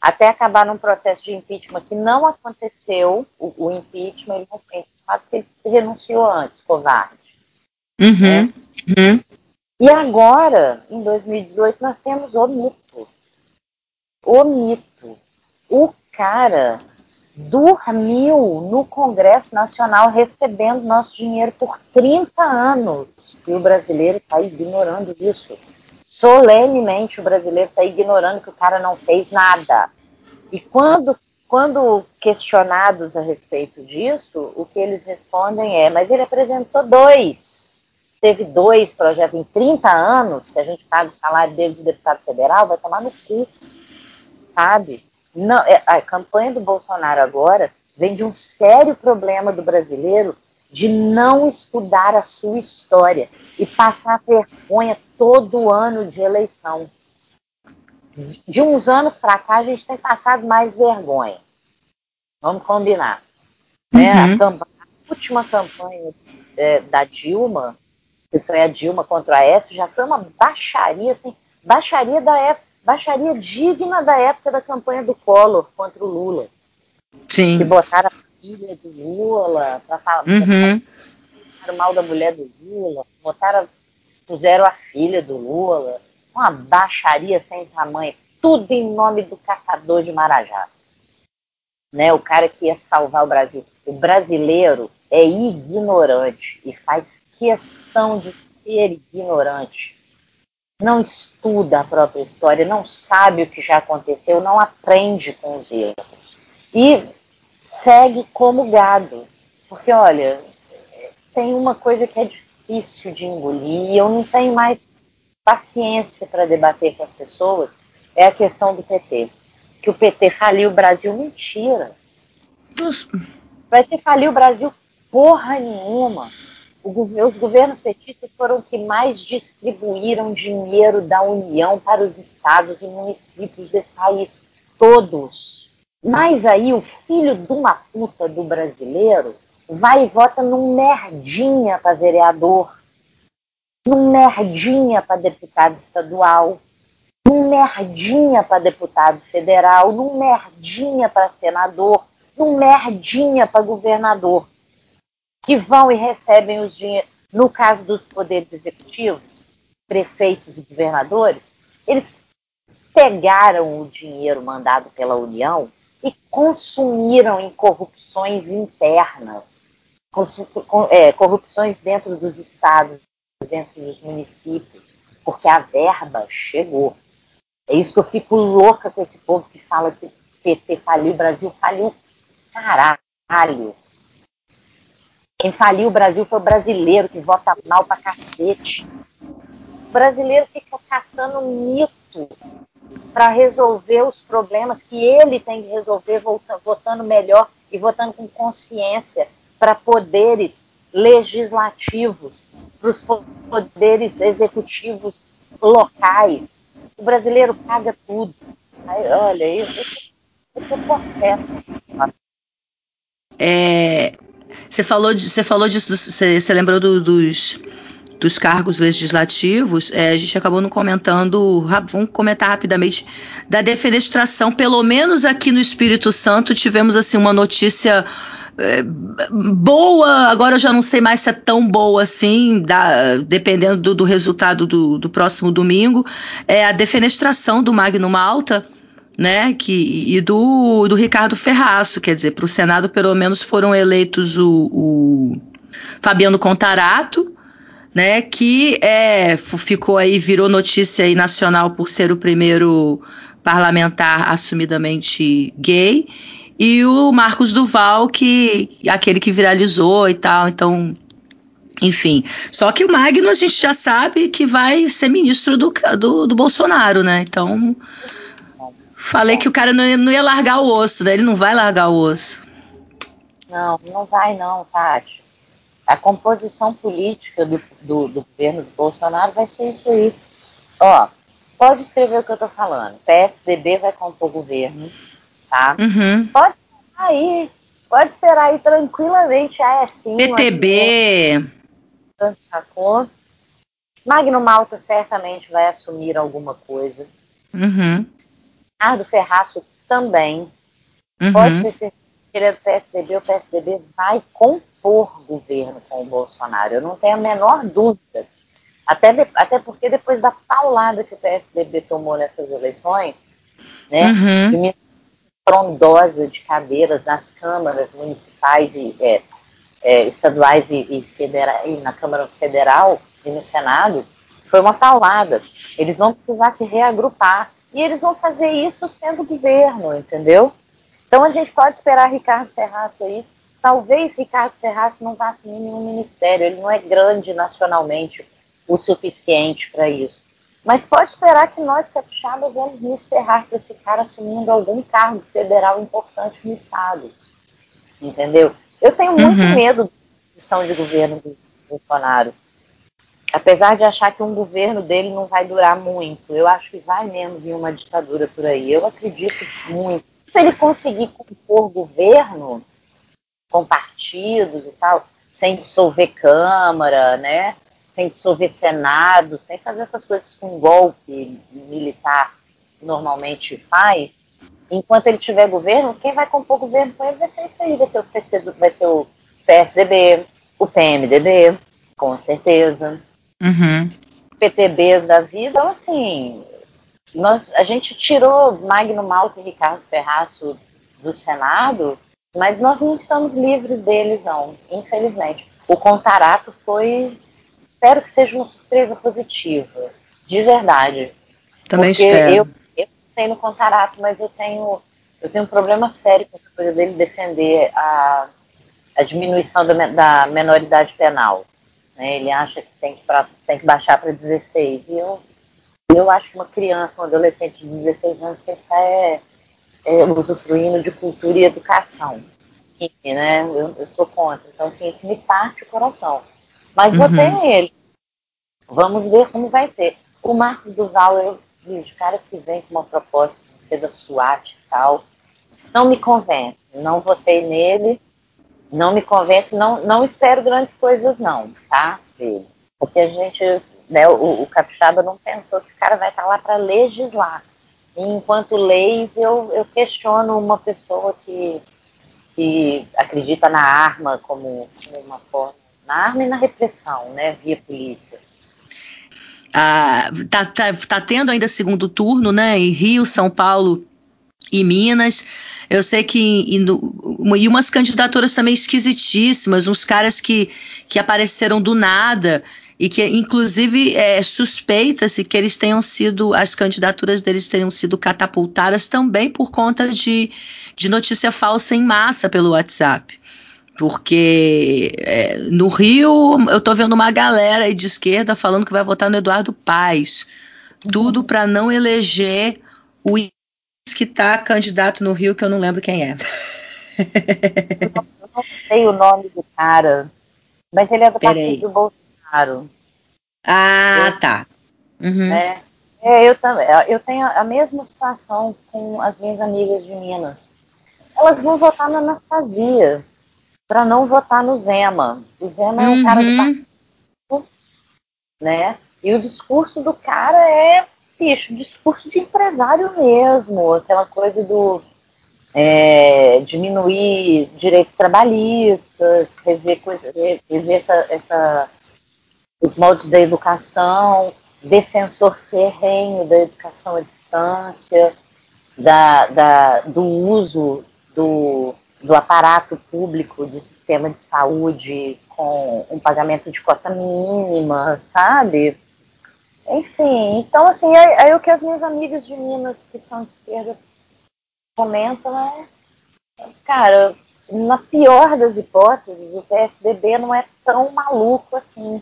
até acabar num processo de impeachment que não aconteceu, o, o impeachment, ele não foi porque ele renunciou antes, covarde. Uhum, né? uhum. E agora, em 2018, nós temos o mito. O mito. O cara dormiu no Congresso Nacional recebendo nosso dinheiro por 30 anos. E o brasileiro está ignorando isso solenemente o brasileiro está ignorando que o cara não fez nada. E quando, quando questionados a respeito disso, o que eles respondem é: mas ele apresentou dois. Teve dois projetos em 30 anos, que a gente paga o salário dele de deputado federal, vai tomar no cu. Sabe? Não, é, a campanha do Bolsonaro agora vem de um sério problema do brasileiro de não estudar a sua história e passar vergonha todo ano de eleição. De uns anos para cá, a gente tem passado mais vergonha. Vamos combinar. Né? A, campanha, a, última campanha é, da Dilma, que foi a Dilma contra a S, já foi uma baixaria, assim, baixaria da época, baixaria digna da época da campanha do Collor contra o Lula. Sim. Que botaram a filha do Lula para falar. Uhum mal da mulher do Lula, botaram, expuseram a filha do Lula, uma baixaria sem tamanho, tudo em nome do caçador de Marajás. Né, o cara que ia salvar o Brasil. O brasileiro é ignorante e faz questão de ser ignorante. Não estuda a própria história, não sabe o que já aconteceu, não aprende com os erros. E segue como gado. Porque, olha, tem uma coisa que é difícil de engolir e eu não tenho mais paciência para debater com as pessoas, é a questão do PT. Que o PT faliu o Brasil, mentira. O PT faliu o Brasil porra nenhuma. Os governos petistas foram que mais distribuíram dinheiro da União para os estados e municípios desse país. Todos. Mas aí o filho de uma puta do brasileiro vai e vota num merdinha para vereador, num merdinha para deputado estadual, num merdinha para deputado federal, num merdinha para senador, num merdinha para governador, que vão e recebem os dinheiros. No caso dos poderes executivos, prefeitos e governadores, eles pegaram o dinheiro mandado pela União e consumiram em corrupções internas, é, corrupções dentro dos estados, dentro dos municípios, porque a verba chegou. É isso que eu fico louca com esse povo que fala que PT faliu, Brasil faliu. Caralho. Quem faliu o Brasil foi o brasileiro que vota mal pra cacete. O brasileiro fica caçando mito para resolver os problemas que ele tem que resolver votando melhor e votando com consciência para poderes legislativos, para os poderes executivos locais. O brasileiro paga tudo. Aí, olha, eu estou processo. É, você falou, de, você falou disso, você, você lembrou do, dos dos cargos legislativos, é, a gente acabou não comentando, vamos comentar rapidamente da defenestração, pelo menos aqui no Espírito Santo tivemos assim uma notícia é, boa, agora eu já não sei mais se é tão boa assim, da, dependendo do, do resultado do, do, próximo domingo, é a defenestração do Magno Malta, né, que, e do, do Ricardo Ferraço, quer dizer, para o Senado pelo menos foram eleitos o, o Fabiano Contarato, né, que é, ficou aí, virou notícia aí nacional por ser o primeiro parlamentar assumidamente gay, e o Marcos Duval, que aquele que viralizou e tal, então, enfim. Só que o Magno a gente já sabe que vai ser ministro do, do, do Bolsonaro, né? Então, falei que o cara não ia, não ia largar o osso, né? Ele não vai largar o osso. Não, não vai não, Tati a composição política do, do, do, governo do Bolsonaro vai ser isso aí. Ó, pode escrever o que eu tô falando. PSDB vai compor o governo, tá? Uhum. Pode ser aí, pode ser aí tranquilamente. Ah, é assim. PTB. Assim, sacou? Magno Malta certamente vai assumir alguma coisa. Uhum. Ricardo Ferraço também. Uhum. Pode ser que ele é do PSDB, o PSDB vai compor governo com o Bolsonaro. Eu não tenho a menor dúvida. Até, de, até porque depois da paulada que o PSDB tomou nessas eleições, né, uhum. frondosa de cadeiras nas câmaras municipais e é, é, estaduais e, e, federal, e na Câmara Federal e no Senado, foi uma paulada. Eles vão precisar se reagrupar. E eles vão fazer isso sendo governo, entendeu? Então a gente pode esperar Ricardo Ferraço aí. Talvez Ricardo Ferraço não vá assumir nenhum ministério, ele não é grande nacionalmente o suficiente para isso. Mas pode esperar que nós, capixabas, vamos nos ferrar com esse cara assumindo algum cargo federal importante no Estado. Entendeu? Eu tenho muito uhum. medo da posição de governo do Bolsonaro. Apesar de achar que um governo dele não vai durar muito, eu acho que vai mesmo vir uma ditadura por aí. Eu acredito muito se ele conseguir compor governo com partidos e tal, sem dissolver Câmara, né? sem dissolver Senado, sem fazer essas coisas com golpe militar normalmente faz, enquanto ele tiver governo, quem vai compor governo com ele vai ser isso aí, vai ser o, PC, vai ser o PSDB, o PMDB, com certeza. Uhum. PTBs da vida, então assim, nós, a gente tirou Magno Malta e Ricardo Ferraço do Senado, mas nós não estamos livres deles, não, infelizmente. O Contarato foi, espero que seja uma surpresa positiva, de verdade. Também Porque espero. Eu, eu tenho no Contarato, mas eu tenho, eu tenho um problema sério com essa coisa dele defender a, a diminuição da, da menoridade penal. Né? Ele acha que tem que, pra, tem que baixar para 16. E eu eu acho que uma criança, um adolescente de 16 anos tem que estar é, é, usufruindo de cultura e educação. E, né? Eu, eu, sou contra. Então, assim, isso me parte o coração. Mas uhum. votei nele. Vamos ver como vai ser. O Marcos Duval, eu, de cara que vem com uma proposta de ser da SWAT e tal, não me convence. Não votei nele. Não me convence. Não, não espero grandes coisas, não, tá? Porque a gente né, o, o capixaba não pensou que o cara vai estar lá para legislar. E enquanto leis, eu, eu questiono uma pessoa que, que acredita na arma como, como uma forma, na arma e na repressão, né, via polícia. Ah, tá, tá, tá tendo ainda segundo turno, né, em Rio, São Paulo e Minas. Eu sei que e, e umas candidaturas também esquisitíssimas, uns caras que, que apareceram do nada e que inclusive é, suspeita-se que eles tenham sido, as candidaturas deles tenham sido catapultadas também por conta de, de notícia falsa em massa pelo WhatsApp. Porque é, no Rio eu tô vendo uma galera aí de esquerda falando que vai votar no Eduardo Paes. Tudo para não eleger o que está candidato no Rio, que eu não lembro quem é. eu não sei o nome do cara, mas ele é do partido do Bolsonaro. Ah, eu, tá. Uhum. Né? É, eu também. Eu tenho a mesma situação com as minhas amigas de Minas. Elas vão votar na Anastasia para não votar no Zema. O Zema uhum. é um cara do uhum. partido, né? E o discurso do cara é, bicho, discurso de empresário mesmo, aquela coisa do é, diminuir direitos trabalhistas, rever, coisa, rever essa, essa os modos da educação, defensor ferrenho da educação à distância, da, da, do uso do, do aparato público do sistema de saúde com um pagamento de cota mínima, sabe? Enfim, então assim, é, o que as minhas amigas de Minas que são de esquerda comentam, é, cara, na pior das hipóteses, o PSDB não é tão maluco assim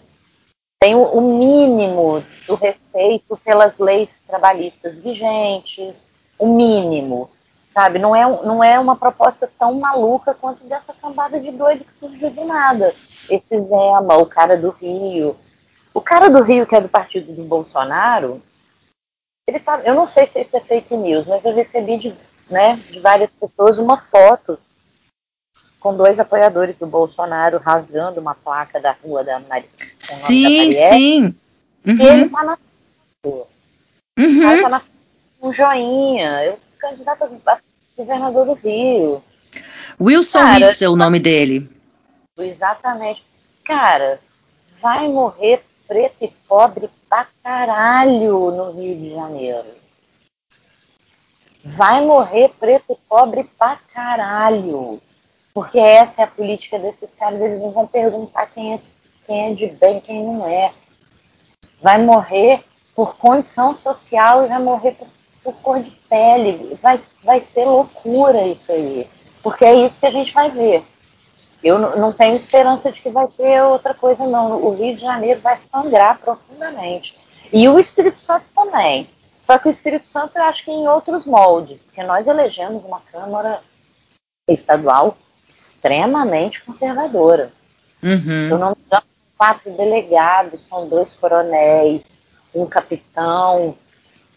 tem o mínimo do respeito pelas leis trabalhistas vigentes, o mínimo, sabe? Não é, não é uma proposta tão maluca quanto dessa cambada de doido que surgiu de nada. Esse Zema, o cara do Rio. O cara do Rio, que é do partido do Bolsonaro, ele tá, eu não sei se isso é fake news, mas eu recebi de, né, de várias pessoas uma foto com dois apoiadores do Bolsonaro rasgando uma placa da rua da Maria. Sim, sim. Uhum. E ele tá na rua. Uhum. Tá na um joinha. Eu candidato a governador do Rio. Wilson cara, é o nome dele. Exatamente. Cara, vai morrer preto e pobre pra caralho no Rio de Janeiro. Vai morrer preto e pobre pra caralho. Porque essa é a política desses caras, eles não vão perguntar quem é, quem é de bem, quem não é. Vai morrer por condição social e vai morrer por, por cor de pele. Vai, vai ser loucura isso aí. Porque é isso que a gente vai ver. Eu não tenho esperança de que vai ter outra coisa, não. O Rio de Janeiro vai sangrar profundamente. E o Espírito Santo também. Só que o Espírito Santo eu acho que em outros moldes, porque nós elegemos uma Câmara estadual extremamente conservadora. Uhum. Se eu não me engano, quatro delegados, são dois coronéis, um capitão,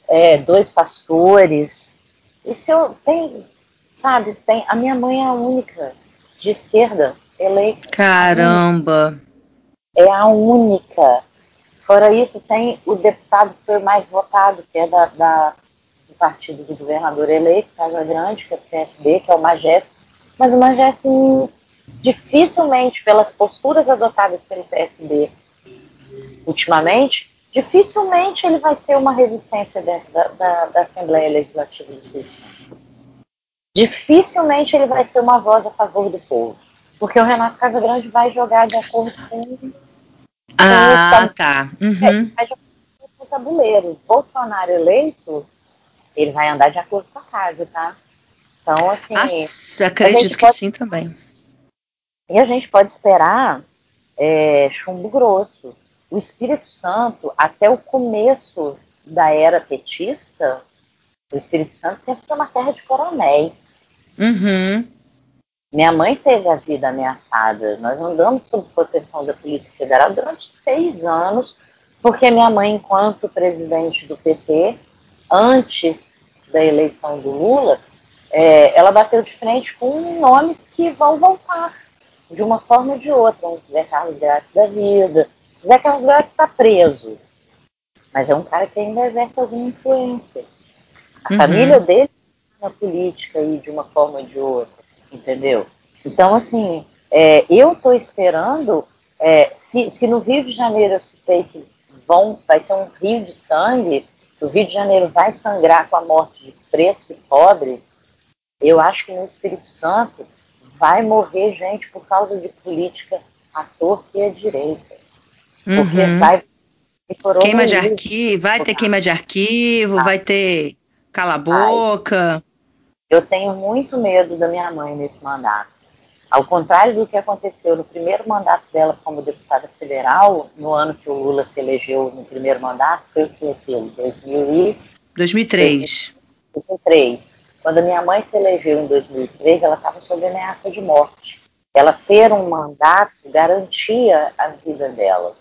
é, dois pastores. Isso eu tenho, sabe, tem, a minha mãe é a única de esquerda eleita. Caramba! É a única. Fora isso, tem o deputado que foi mais votado, que é da, da do partido do governador eleito, Casa Grande, que é o PSB, que é o Magés, mas o Magé, dificilmente, pelas posturas adotadas pelo PSB ultimamente, dificilmente ele vai ser uma resistência dentro da, da, da Assembleia Legislativa do Espírito Santo. Dificilmente ele vai ser uma voz a favor do povo. Porque o Renato Casagrande vai jogar de acordo com. Ah, com tá. Uhum. Vai jogar com o tabuleiro. Bolsonaro eleito, ele vai andar de acordo com a casa, tá? Então, assim. Nossa, acredito que pode... sim também. E a gente pode esperar é, chumbo grosso. O Espírito Santo, até o começo da era petista, o Espírito Santo sempre foi uma terra de coronéis. Uhum. Minha mãe teve a vida ameaçada. Nós andamos sob proteção da Polícia Federal durante seis anos, porque minha mãe, enquanto presidente do PT, antes da eleição do Lula, é, ela bateu de frente com nomes que vão voltar de uma forma ou de outra. Um Zé Carlos Grátis da vida. Zé Carlos Grátis está preso, mas é um cara que ainda exerce alguma influência. A uhum. família dele tá na política aí de uma forma ou de outra, entendeu? Então, assim, é, eu estou esperando, é, se, se no Rio de Janeiro eu citei que vão, vai ser um rio de sangue, o Rio de Janeiro vai sangrar com a morte de pretos e pobres, Eu acho que no Espírito Santo vai morrer gente por causa de política à torta e à direita. Porque Uhum. vai Queima de arquivo, vai ter queima de arquivo, vai ter cala a boca. Eu tenho muito medo da minha mãe nesse mandato. Ao contrário do que aconteceu no primeiro mandato dela como deputada federal, no ano que o Lula se elegeu no primeiro mandato, foi o que aquilo? 2000 e 2003. 2003. Quando a minha mãe se elegeu em 2003, ela estava sob ameaça de morte. Ela ter um mandato garantia a vida dela.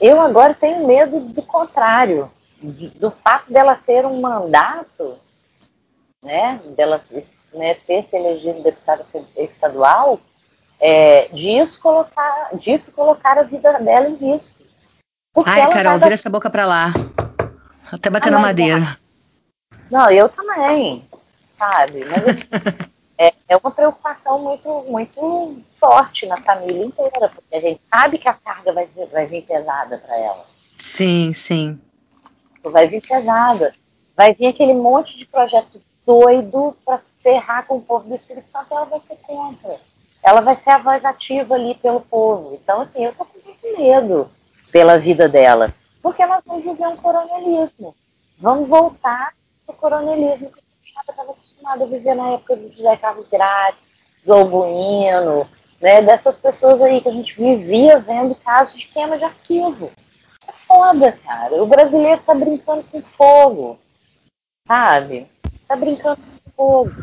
Eu agora tenho medo do contrário, do fato dela ter um mandato, né, dela né, ter se elegido deputada estadual, é, disso, colocar, disso colocar a vida dela em risco. Porque Ai, Carol, tava- vira essa boca pra lá. Até bater Ah, na madeira. Não, eu também, sabe? Mas é, é uma preocupação muito, muito forte na família inteira, porque a gente sabe que a carga vai, vir- vai vir pesada para ela. Sim, sim. Vai vir pesada. Vai vir aquele monte de projeto doido para ferrar com o povo do Espírito Santo ela vai ser contra. Ela vai ser a voz ativa ali pelo povo. Então, assim, eu tô com muito medo pela vida dela. Porque nós vamos viver um coronelismo. Vamos voltar pro coronelismo que a estava acostumado a viver na época do José Carlos Grátis, do Albuino, né, dessas pessoas aí que a gente vivia vendo casos de queima de arquivo. Foda, cara. O brasileiro tá brincando com fogo, sabe? Tá brincando com fogo.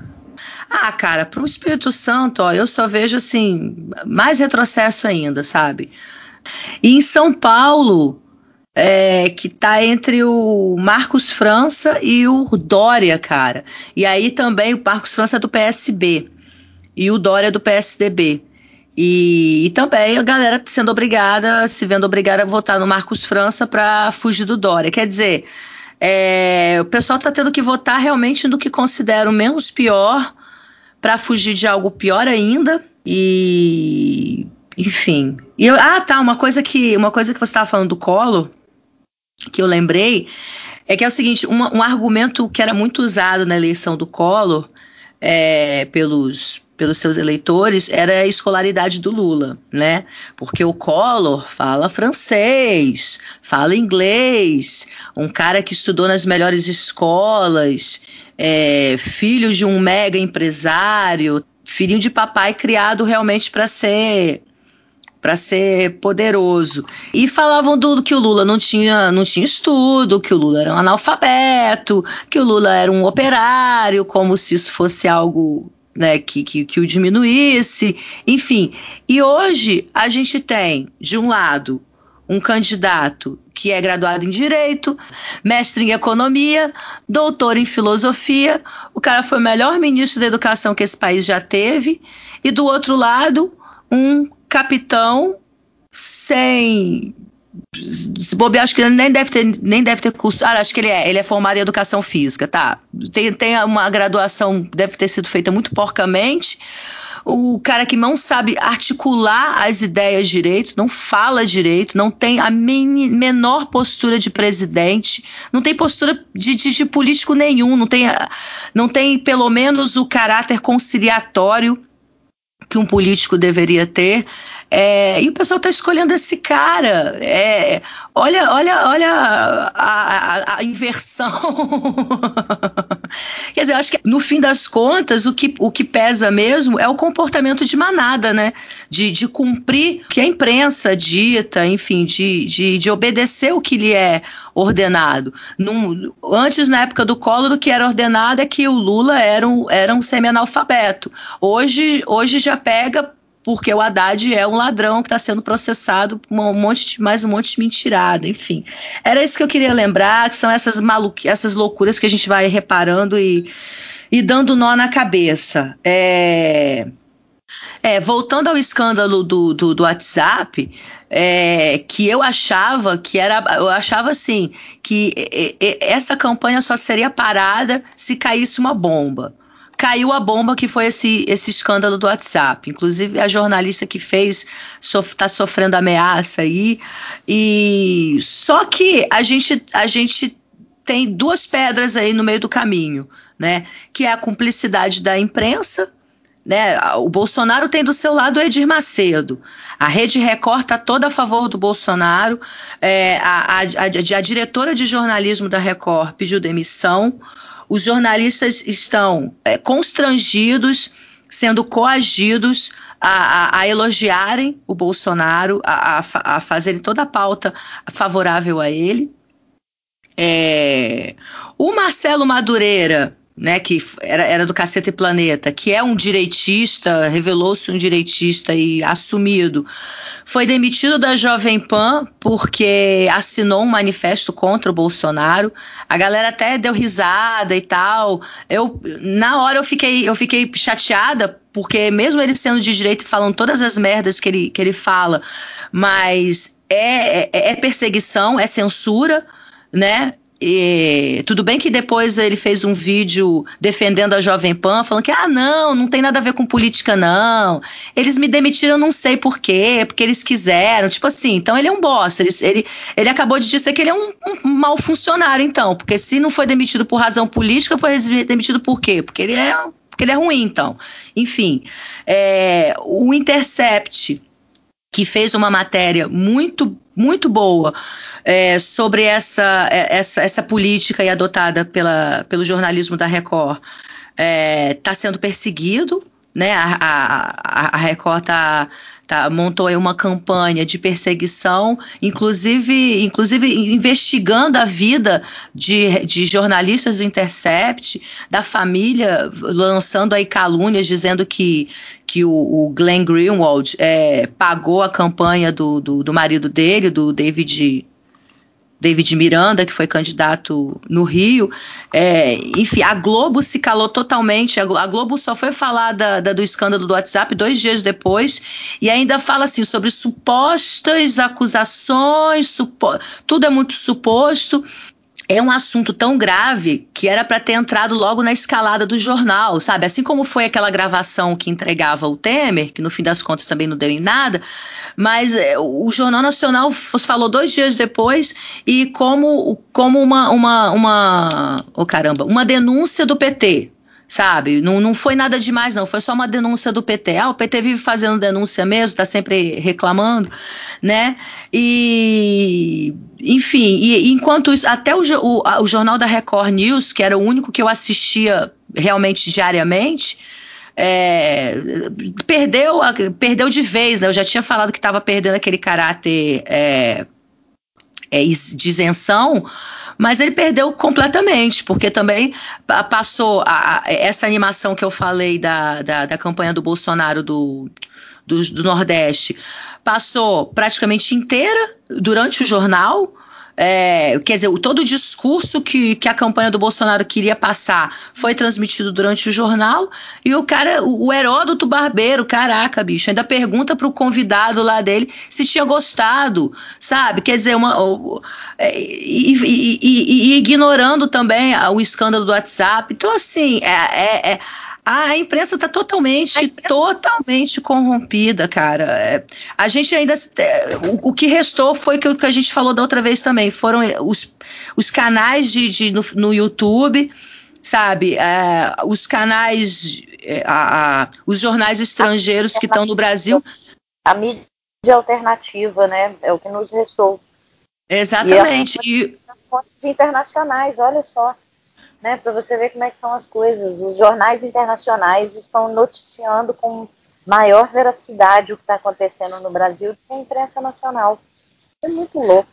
Ah, cara, pro Espírito Santo, ó, eu só vejo assim, mais retrocesso ainda, sabe? E em São Paulo, é, que tá entre o Marcos França e o Dória, cara. E aí também o Marcos França é do PSB e o Dória é do PSDB. E, e também a galera sendo obrigada, se vendo obrigada a votar no Marcos França para fugir do Dória. Quer dizer, é, o pessoal está tendo que votar realmente no que considera o menos pior para fugir de algo pior ainda. E enfim. E eu, ah, tá, uma coisa que uma coisa que você estava falando do colo, que eu lembrei, é que é o seguinte, uma, um argumento que era muito usado na eleição do Collor é, pelos pelos seus eleitores era a escolaridade do Lula, né? Porque o Collor fala francês, fala inglês, um cara que estudou nas melhores escolas, é, filho de um mega empresário, filhinho de papai criado realmente para ser para ser poderoso. E falavam do, que o Lula não tinha, não tinha estudo, que o Lula era um analfabeto, que o Lula era um operário, como se isso fosse algo né, que, que, que o diminuísse, enfim. E hoje a gente tem, de um lado, um candidato que é graduado em Direito, mestre em Economia, doutor em Filosofia, o cara foi o melhor ministro da Educação que esse país já teve, e do outro lado, um capitão sem se bobear, acho que ele nem deve ter, nem deve ter curso. Ah, acho que ele é. Ele é formado em educação física, tá? Tem, tem uma graduação, deve ter sido feita muito porcamente. O cara que não sabe articular as ideias direito, não fala direito, não tem a men menor postura de presidente, não tem postura de, de, de político nenhum, não tem, não tem pelo menos o caráter conciliatório que um político deveria ter. É, e o pessoal está escolhendo esse cara. É, olha, olha, olha a, a, a inversão. Quer dizer, eu acho que no fim das contas o que, o que pesa mesmo é o comportamento de manada, né? De, de cumprir o que a imprensa dita, enfim, de, de, de obedecer o que lhe é ordenado. Num, antes, na época do Collor, o que era ordenado é que o Lula era um, era um semi-analfabeto. Hoje, hoje já pega porque o Haddad é um ladrão que está sendo processado por um monte de, mais um monte de mentirada, enfim. Era isso que eu queria lembrar, que são essas maluqui essas loucuras que a gente vai reparando e, e dando nó na cabeça. É, é, voltando ao escândalo do, do, do WhatsApp, é, que eu achava que era. Eu achava assim, que essa campanha só seria parada se caísse uma bomba caiu a bomba que foi esse, esse escândalo do WhatsApp. Inclusive, a jornalista que fez está sofrendo ameaça aí. E só que a gente, a gente tem duas pedras aí no meio do caminho. né? Que é a cumplicidade da imprensa, né? O Bolsonaro tem do seu lado o Edir Macedo. A Rede Record está toda a favor do Bolsonaro. É, a, a, a, a diretora de jornalismo da Record pediu demissão. Os jornalistas estão é, constrangidos, sendo coagidos a, a, a, elogiarem o Bolsonaro, a, a, fazerem toda a pauta favorável a ele. É, o Marcelo Madureira, né, que era, era do Cacete Planeta, que é um direitista, revelou-se um direitista e assumido, foi demitido da Jovem Pan porque assinou um manifesto contra o Bolsonaro. A galera até deu risada e tal. Eu na hora eu fiquei eu fiquei chateada porque mesmo ele sendo de direito e falando todas as merdas que ele, que ele fala, mas é, é, é perseguição, é censura, né? E, tudo bem que depois ele fez um vídeo defendendo a Jovem Pan, falando que, ah, não, não tem nada a ver com política, não. Eles me demitiram, não sei por quê, porque eles quiseram. Tipo assim, então ele é um bosta. Ele, ele, ele acabou de dizer que ele é um, um mau funcionário, então. Porque se não foi demitido por razão política, foi demitido por quê? Porque ele é, porque ele é ruim, então. Enfim, é, o Intercept, que fez uma matéria muito, muito boa é, sobre essa, é, essa, essa política adotada pela, pelo jornalismo da Record está é, tá sendo perseguido, né? A, a, a Record está Tá, montou aí uma campanha de perseguição, inclusive, inclusive investigando a vida de, de jornalistas do Intercept, da família, lançando aí calúnias, dizendo que, que o, o Glenn Greenwald é, pagou a campanha do, do, do marido dele, do David David Miranda, que foi candidato no Rio. É, enfim, a Globo se calou totalmente. A Globo só foi falar da, da, do escândalo do WhatsApp dois dias depois e ainda fala assim sobre supostas acusações, supo, tudo é muito suposto é um assunto tão grave que era para ter entrado logo na escalada do jornal, sabe? Assim como foi aquela gravação que entregava o Temer, que no fim das contas também não deu em nada, mas é, o Jornal Nacional falou dois dias depois e como, como uma, uma, uma, oh caramba, uma denúncia do PT, sabe? Não, não foi nada demais, não. Foi só uma denúncia do PT. Ah, o PT vive fazendo denúncia mesmo, está sempre reclamando, né? E, enfim, e, enquanto isso, até o, o, o jornal da Record News, que era o único que eu assistia realmente diariamente, é, perdeu, perdeu de vez, né? Eu já tinha falado que estava perdendo aquele caráter é, é, de isenção, mas ele perdeu completamente, porque também passou a, a, essa animação que eu falei da, da, da campanha do Bolsonaro do, do, do Nordeste, passou praticamente inteira durante o jornal. É, quer dizer, todo o discurso que, que a campanha do Bolsonaro queria passar foi transmitido durante o jornal e o cara, o, Heródoto Barbeiro, caraca, bicho, ainda pergunta pro convidado lá dele se tinha gostado, sabe? Quer dizer, uma, é, e, e, e, e, ignorando também o escândalo do WhatsApp. Então, assim, é, é, é a imprensa está totalmente, imprensa... totalmente corrompida, cara. É, a gente ainda. É, o, o, que restou foi o que a gente falou da outra vez também. Foram os, os canais de, de no, no, YouTube, sabe? É, os canais. É, a, a, os jornais estrangeiros que estão no Brasil. A mídia alternativa, né? É o que nos restou. Exatamente. E, as fontes internacionais, olha só né, para você ver como é que são as coisas. Os jornais internacionais estão noticiando com maior veracidade o que está acontecendo no Brasil do que a imprensa nacional. É muito louco.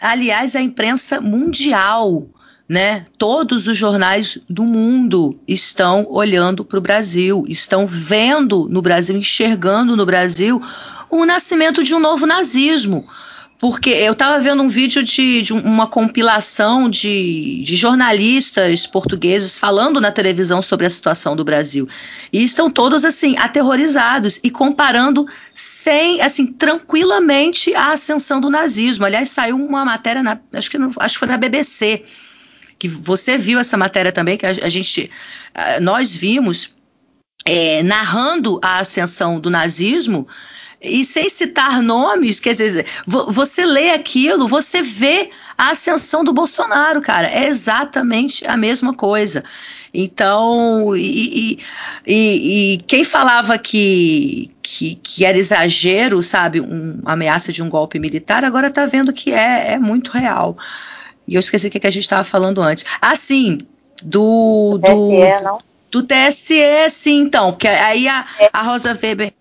Aliás, a imprensa mundial, né? Todos os jornais do mundo estão olhando para o Brasil, estão vendo no Brasil, enxergando no Brasil o nascimento de um novo nazismo porque eu estava vendo um vídeo de, de uma compilação de, de, jornalistas portugueses falando na televisão sobre a situação do Brasil. E estão todos assim, aterrorizados e comparando sem, assim, tranquilamente a ascensão do nazismo. Aliás, saiu uma matéria, na, acho, que, acho que foi na BBC, que você viu essa matéria também, que a, a gente, nós vimos, é, narrando a ascensão do nazismo e sem citar nomes, quer dizer, você lê aquilo, você vê a ascensão do Bolsonaro, cara. É exatamente a mesma coisa. Então, e, e, e quem falava que, que, que, era exagero, sabe, um, uma ameaça de um golpe militar, agora está vendo que é, é muito real. E eu esqueci o que, a gente estava falando antes. Ah, sim, do. Do TSE, não? Do TSE, sim, então. Porque aí a, a Rosa Weber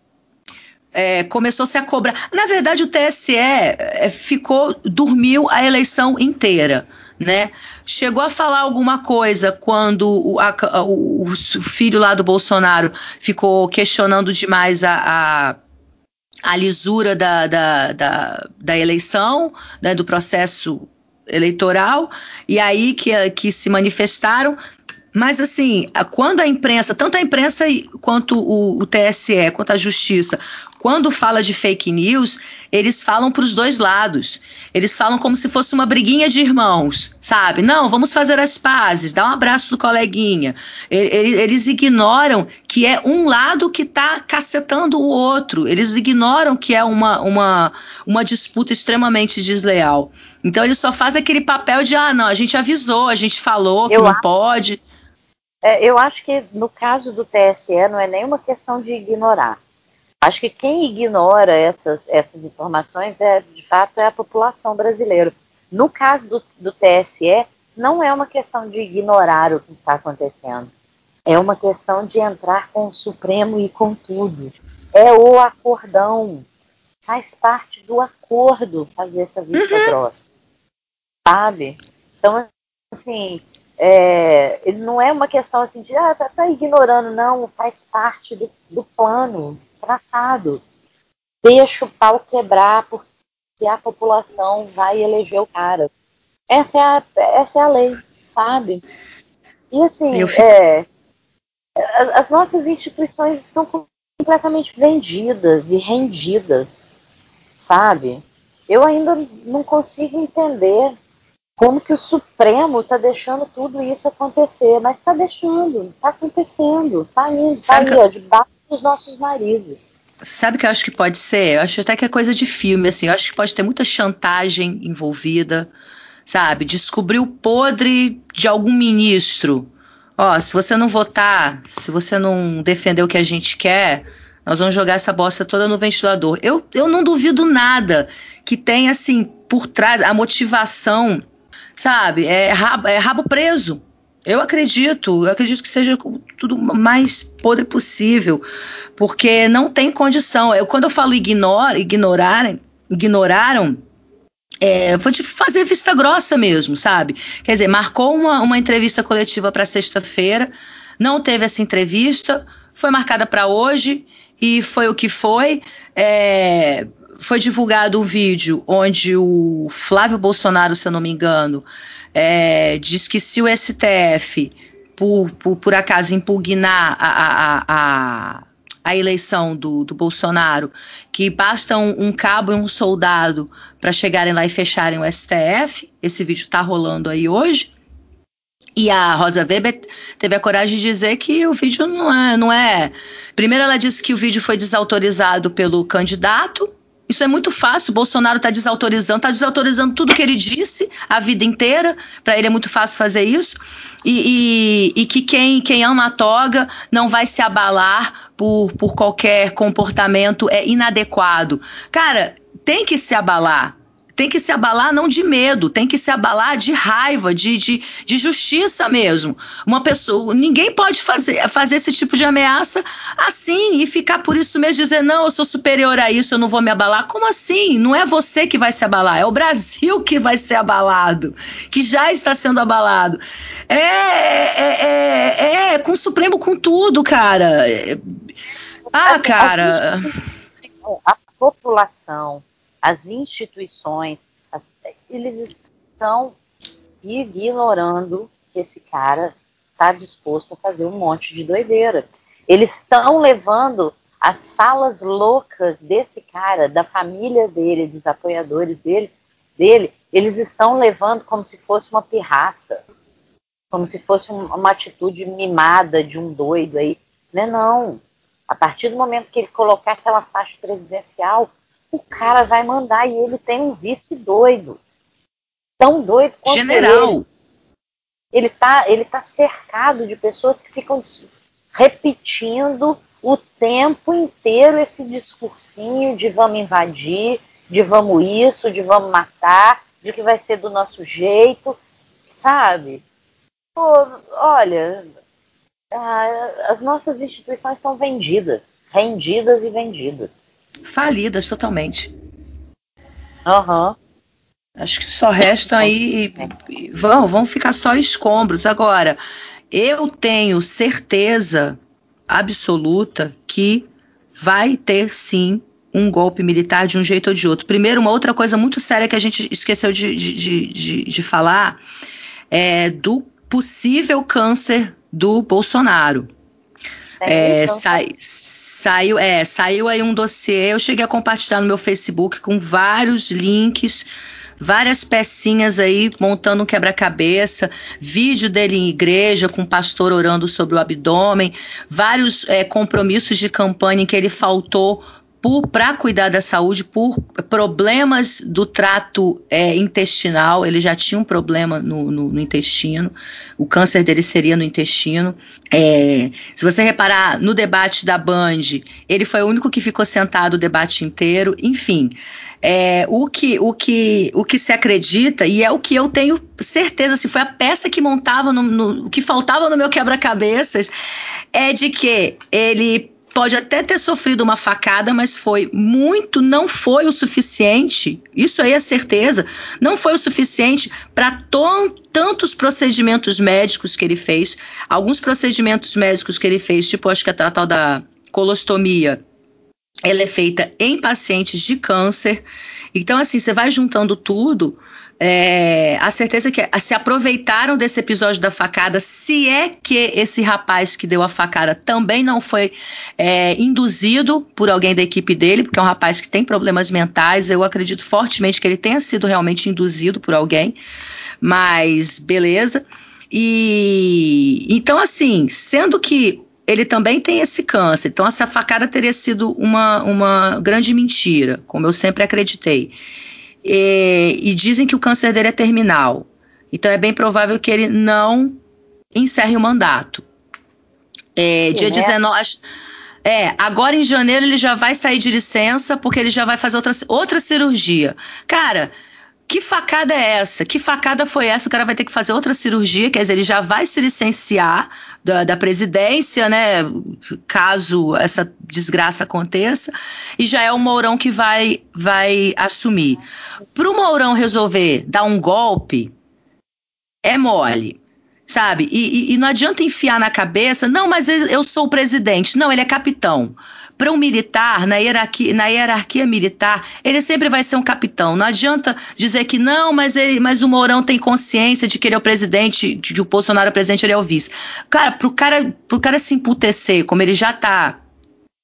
é, começou-se a cobrar. Na verdade, o TSE é, ficou, dormiu a eleição inteira, né? Chegou a falar alguma coisa quando o, a, o, filho lá do Bolsonaro ficou questionando demais a, a, a lisura da, da, da, da eleição, né, do processo eleitoral, e aí que, que se manifestaram. Mas assim, quando a imprensa, tanto a imprensa quanto o, o TSE, quanto a justiça, quando fala de fake news, eles falam para os dois lados. Eles falam como se fosse uma briguinha de irmãos, sabe? Não, vamos fazer as pazes, dá um abraço do coleguinha. Eles ignoram que é um lado que está cacetando o outro. Eles ignoram que é uma, uma, uma disputa extremamente desleal. Então eles só fazem aquele papel de ah, não, a gente avisou, a gente falou que Eu não pode. É, eu acho que no caso do TSE não é nenhuma questão de ignorar. Acho que quem ignora essas, essas informações é, de fato, é a população brasileira. No caso do, do TSE, não é uma questão de ignorar o que está acontecendo. É uma questão de entrar com o Supremo e com tudo. É o acordão. Faz parte do acordo fazer essa vista uhum. grossa. Sabe? Então, assim, é, não é uma questão assim de, ah, tá, tá ignorando, não, faz parte do, do plano traçado. Deixa o pau quebrar porque a população vai eleger o cara. Essa é a, essa é a lei, sabe? E assim, fico... é, as nossas instituições estão completamente vendidas e rendidas, sabe? Eu ainda não consigo entender como que o Supremo está deixando tudo isso acontecer, mas está deixando, está acontecendo, está indo, está aí, ó, debaixo dos nossos narizes. Sabe o que eu acho que pode ser? Eu acho até que é coisa de filme, assim. Eu acho que pode ter muita chantagem envolvida, sabe? Descobrir o podre de algum ministro. Ó, se você não votar, se você não defender o que a gente quer, nós vamos jogar essa bosta toda no ventilador. Eu, eu não duvido nada que tenha, assim, por trás a motivação sabe? É rabo, é rabo preso. Eu acredito, eu acredito que seja tudo mais podre possível, porque não tem condição. Eu, quando eu falo ignora, ignorarem, ignoraram, é, vou te fazer vista grossa mesmo, sabe? Quer dizer, marcou uma, uma entrevista coletiva para sexta-feira, não teve essa entrevista, foi marcada para hoje e foi o que foi. É, foi divulgado um vídeo onde o Flávio Bolsonaro, se eu não me engano, é, diz que se o STF, por, por, por acaso, impugnar a, a, a, a eleição do, do, Bolsonaro, que basta um, um cabo e um soldado para chegarem lá e fecharem o STF. Esse vídeo está rolando aí hoje. E a Rosa Weber teve a coragem de dizer que o vídeo não é, não é. Primeiro, ela disse que o vídeo foi desautorizado pelo candidato, isso é muito fácil. Bolsonaro está desautorizando, está desautorizando tudo que ele disse a vida inteira. Para ele é muito fácil fazer isso. E, e, e, que quem, quem ama a toga não vai se abalar por, por qualquer comportamento é inadequado. Cara, tem que se abalar tem que se abalar não de medo, tem que se abalar de raiva, de, de, de justiça mesmo. Uma pessoa, ninguém pode fazer, fazer esse tipo de ameaça assim e ficar por isso mesmo dizer não, eu sou superior a isso, eu não vou me abalar. Como assim? Não é você que vai se abalar, é o Brasil que vai ser abalado, que já está sendo abalado. É, é, é, é com o Supremo com tudo, cara. Ah, assim, cara. A população as instituições, as, eles estão ignorando que esse cara está disposto a fazer um monte de doideira. Eles estão levando as falas loucas desse cara, da família dele, dos apoiadores dele, dele, eles estão levando como se fosse uma pirraça, como se fosse uma atitude mimada de um doido aí. Não é não. A partir do momento que ele colocar aquela faixa presidencial, o cara vai mandar e ele tem um vice doido. Tão doido quanto General. Ele. ele está ele tá cercado de pessoas que ficam repetindo o tempo inteiro esse discursinho de vamos invadir, de vamos isso, de vamos matar, de que vai ser do nosso jeito, sabe? Pô, olha, as nossas instituições estão vendidas, rendidas e vendidas. Falidas totalmente. Uhum. Acho que só restam aí. Vão, vão ficar só escombros. Agora, eu tenho certeza absoluta que vai ter sim um golpe militar de um jeito ou de outro. Primeiro, uma outra coisa muito séria que a gente esqueceu de, de, de, de falar é do possível câncer do Bolsonaro. É, é, sai, saiu, é, saiu aí um dossiê, eu cheguei a compartilhar no meu Facebook com vários links várias pecinhas aí montando um quebra-cabeça, vídeo dele em igreja com o pastor orando sobre o abdômen, vários é, compromissos de campanha em que ele faltou para cuidar da saúde, por problemas do trato é, intestinal, ele já tinha um problema no, no, no, intestino, o câncer dele seria no intestino. É, se você reparar no debate da Band, ele foi o único que ficou sentado o debate inteiro, enfim. É, o, que, o, que, o que se acredita, e é o que eu tenho certeza, se foi a peça que montava, no, no que faltava no meu quebra-cabeças, é de que ele pode até ter sofrido uma facada, mas foi muito, não foi o suficiente. Isso aí é certeza. Não foi o suficiente para tantos procedimentos médicos que ele fez. Alguns procedimentos médicos que ele fez, tipo, acho que a tal da colostomia, ela é feita em pacientes de câncer. Então, assim, você vai juntando tudo. É, a certeza que se aproveitaram desse episódio da facada, se é que esse rapaz que deu a facada também não foi é, induzido por alguém da equipe dele, porque é um rapaz que tem problemas mentais, eu acredito fortemente que ele tenha sido realmente induzido por alguém, mas beleza. E então, assim, sendo que ele também tem esse câncer. Então, essa facada teria sido uma, uma grande mentira, como eu sempre acreditei. E, e dizem que o câncer dele é terminal. Então, é bem provável que ele não encerre o mandato. É, dia né? 19. É, agora em janeiro ele já vai sair de licença porque ele já vai fazer outra, outra cirurgia. Cara, que facada é essa? Que facada foi essa? O cara vai ter que fazer outra cirurgia, quer dizer, ele já vai se licenciar da, da presidência, né? Caso essa desgraça aconteça, e já é o Mourão que vai, vai assumir. Para o Mourão resolver dar um golpe, é mole sabe? E, e, e, não adianta enfiar na cabeça, não, mas eu sou o presidente. Não, ele é capitão para um militar, na hierarquia, na hierarquia militar, ele sempre vai ser um capitão. Não adianta dizer que não, mas, ele, mas o Mourão tem consciência de que ele é o presidente, de que o Bolsonaro é o presidente, ele é o vice. Cara, pro cara, cara se emputecer, como ele já tá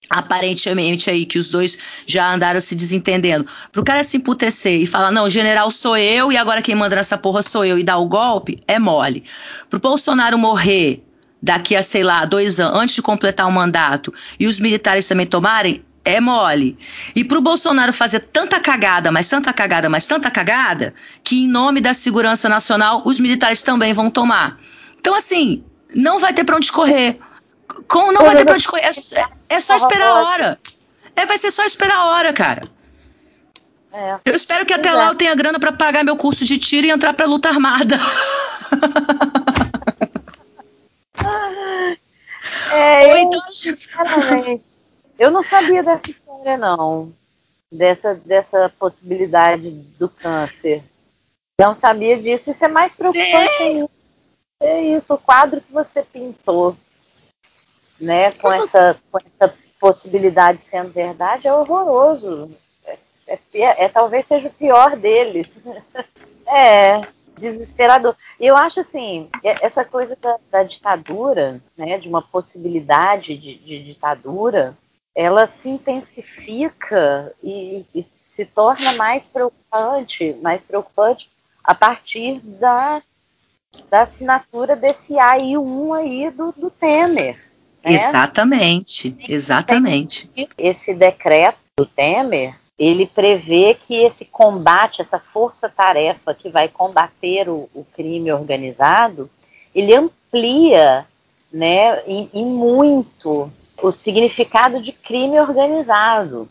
aparentemente aí que os dois já andaram se desentendendo. Pro cara se emputecer e falar, não, general sou eu e agora quem manda nessa porra sou eu e dar o golpe, é mole. Pro Bolsonaro morrer daqui a, sei lá, dois anos, antes de completar o mandato, e os militares também tomarem, é mole. E para o Bolsonaro fazer tanta cagada, mas tanta cagada, mas tanta cagada, que em nome da segurança nacional os militares também vão tomar. Então, assim, não vai ter para onde correr. Com, não vai ter correr. É, é, só esperar a hora. É, vai ser só esperar a hora, cara. É. Eu espero que até lá eu tenha grana para pagar meu curso de tiro e entrar para luta armada. É, Ou então, sinceramente, eu não sabia dessa história, não. Dessa, dessa possibilidade do câncer. Não sabia disso. Isso é mais preocupante é. É isso, o quadro que você pintou, né, com essa, com essa possibilidade sendo verdade, é horroroso. É, é, é talvez seja o pior deles. é, desesperador. E eu acho assim, essa coisa da, da ditadura, né, de uma possibilidade de, de, ditadura, ela se intensifica e, e, se torna mais preocupante, mais preocupante a partir da, da assinatura desse AI1 aí do, do Temer. Né? Exatamente, exatamente. Esse decreto do Temer ele prevê que esse combate, essa força-tarefa que vai combater o, o, crime organizado, ele amplia né, em, em muito o significado de crime organizado.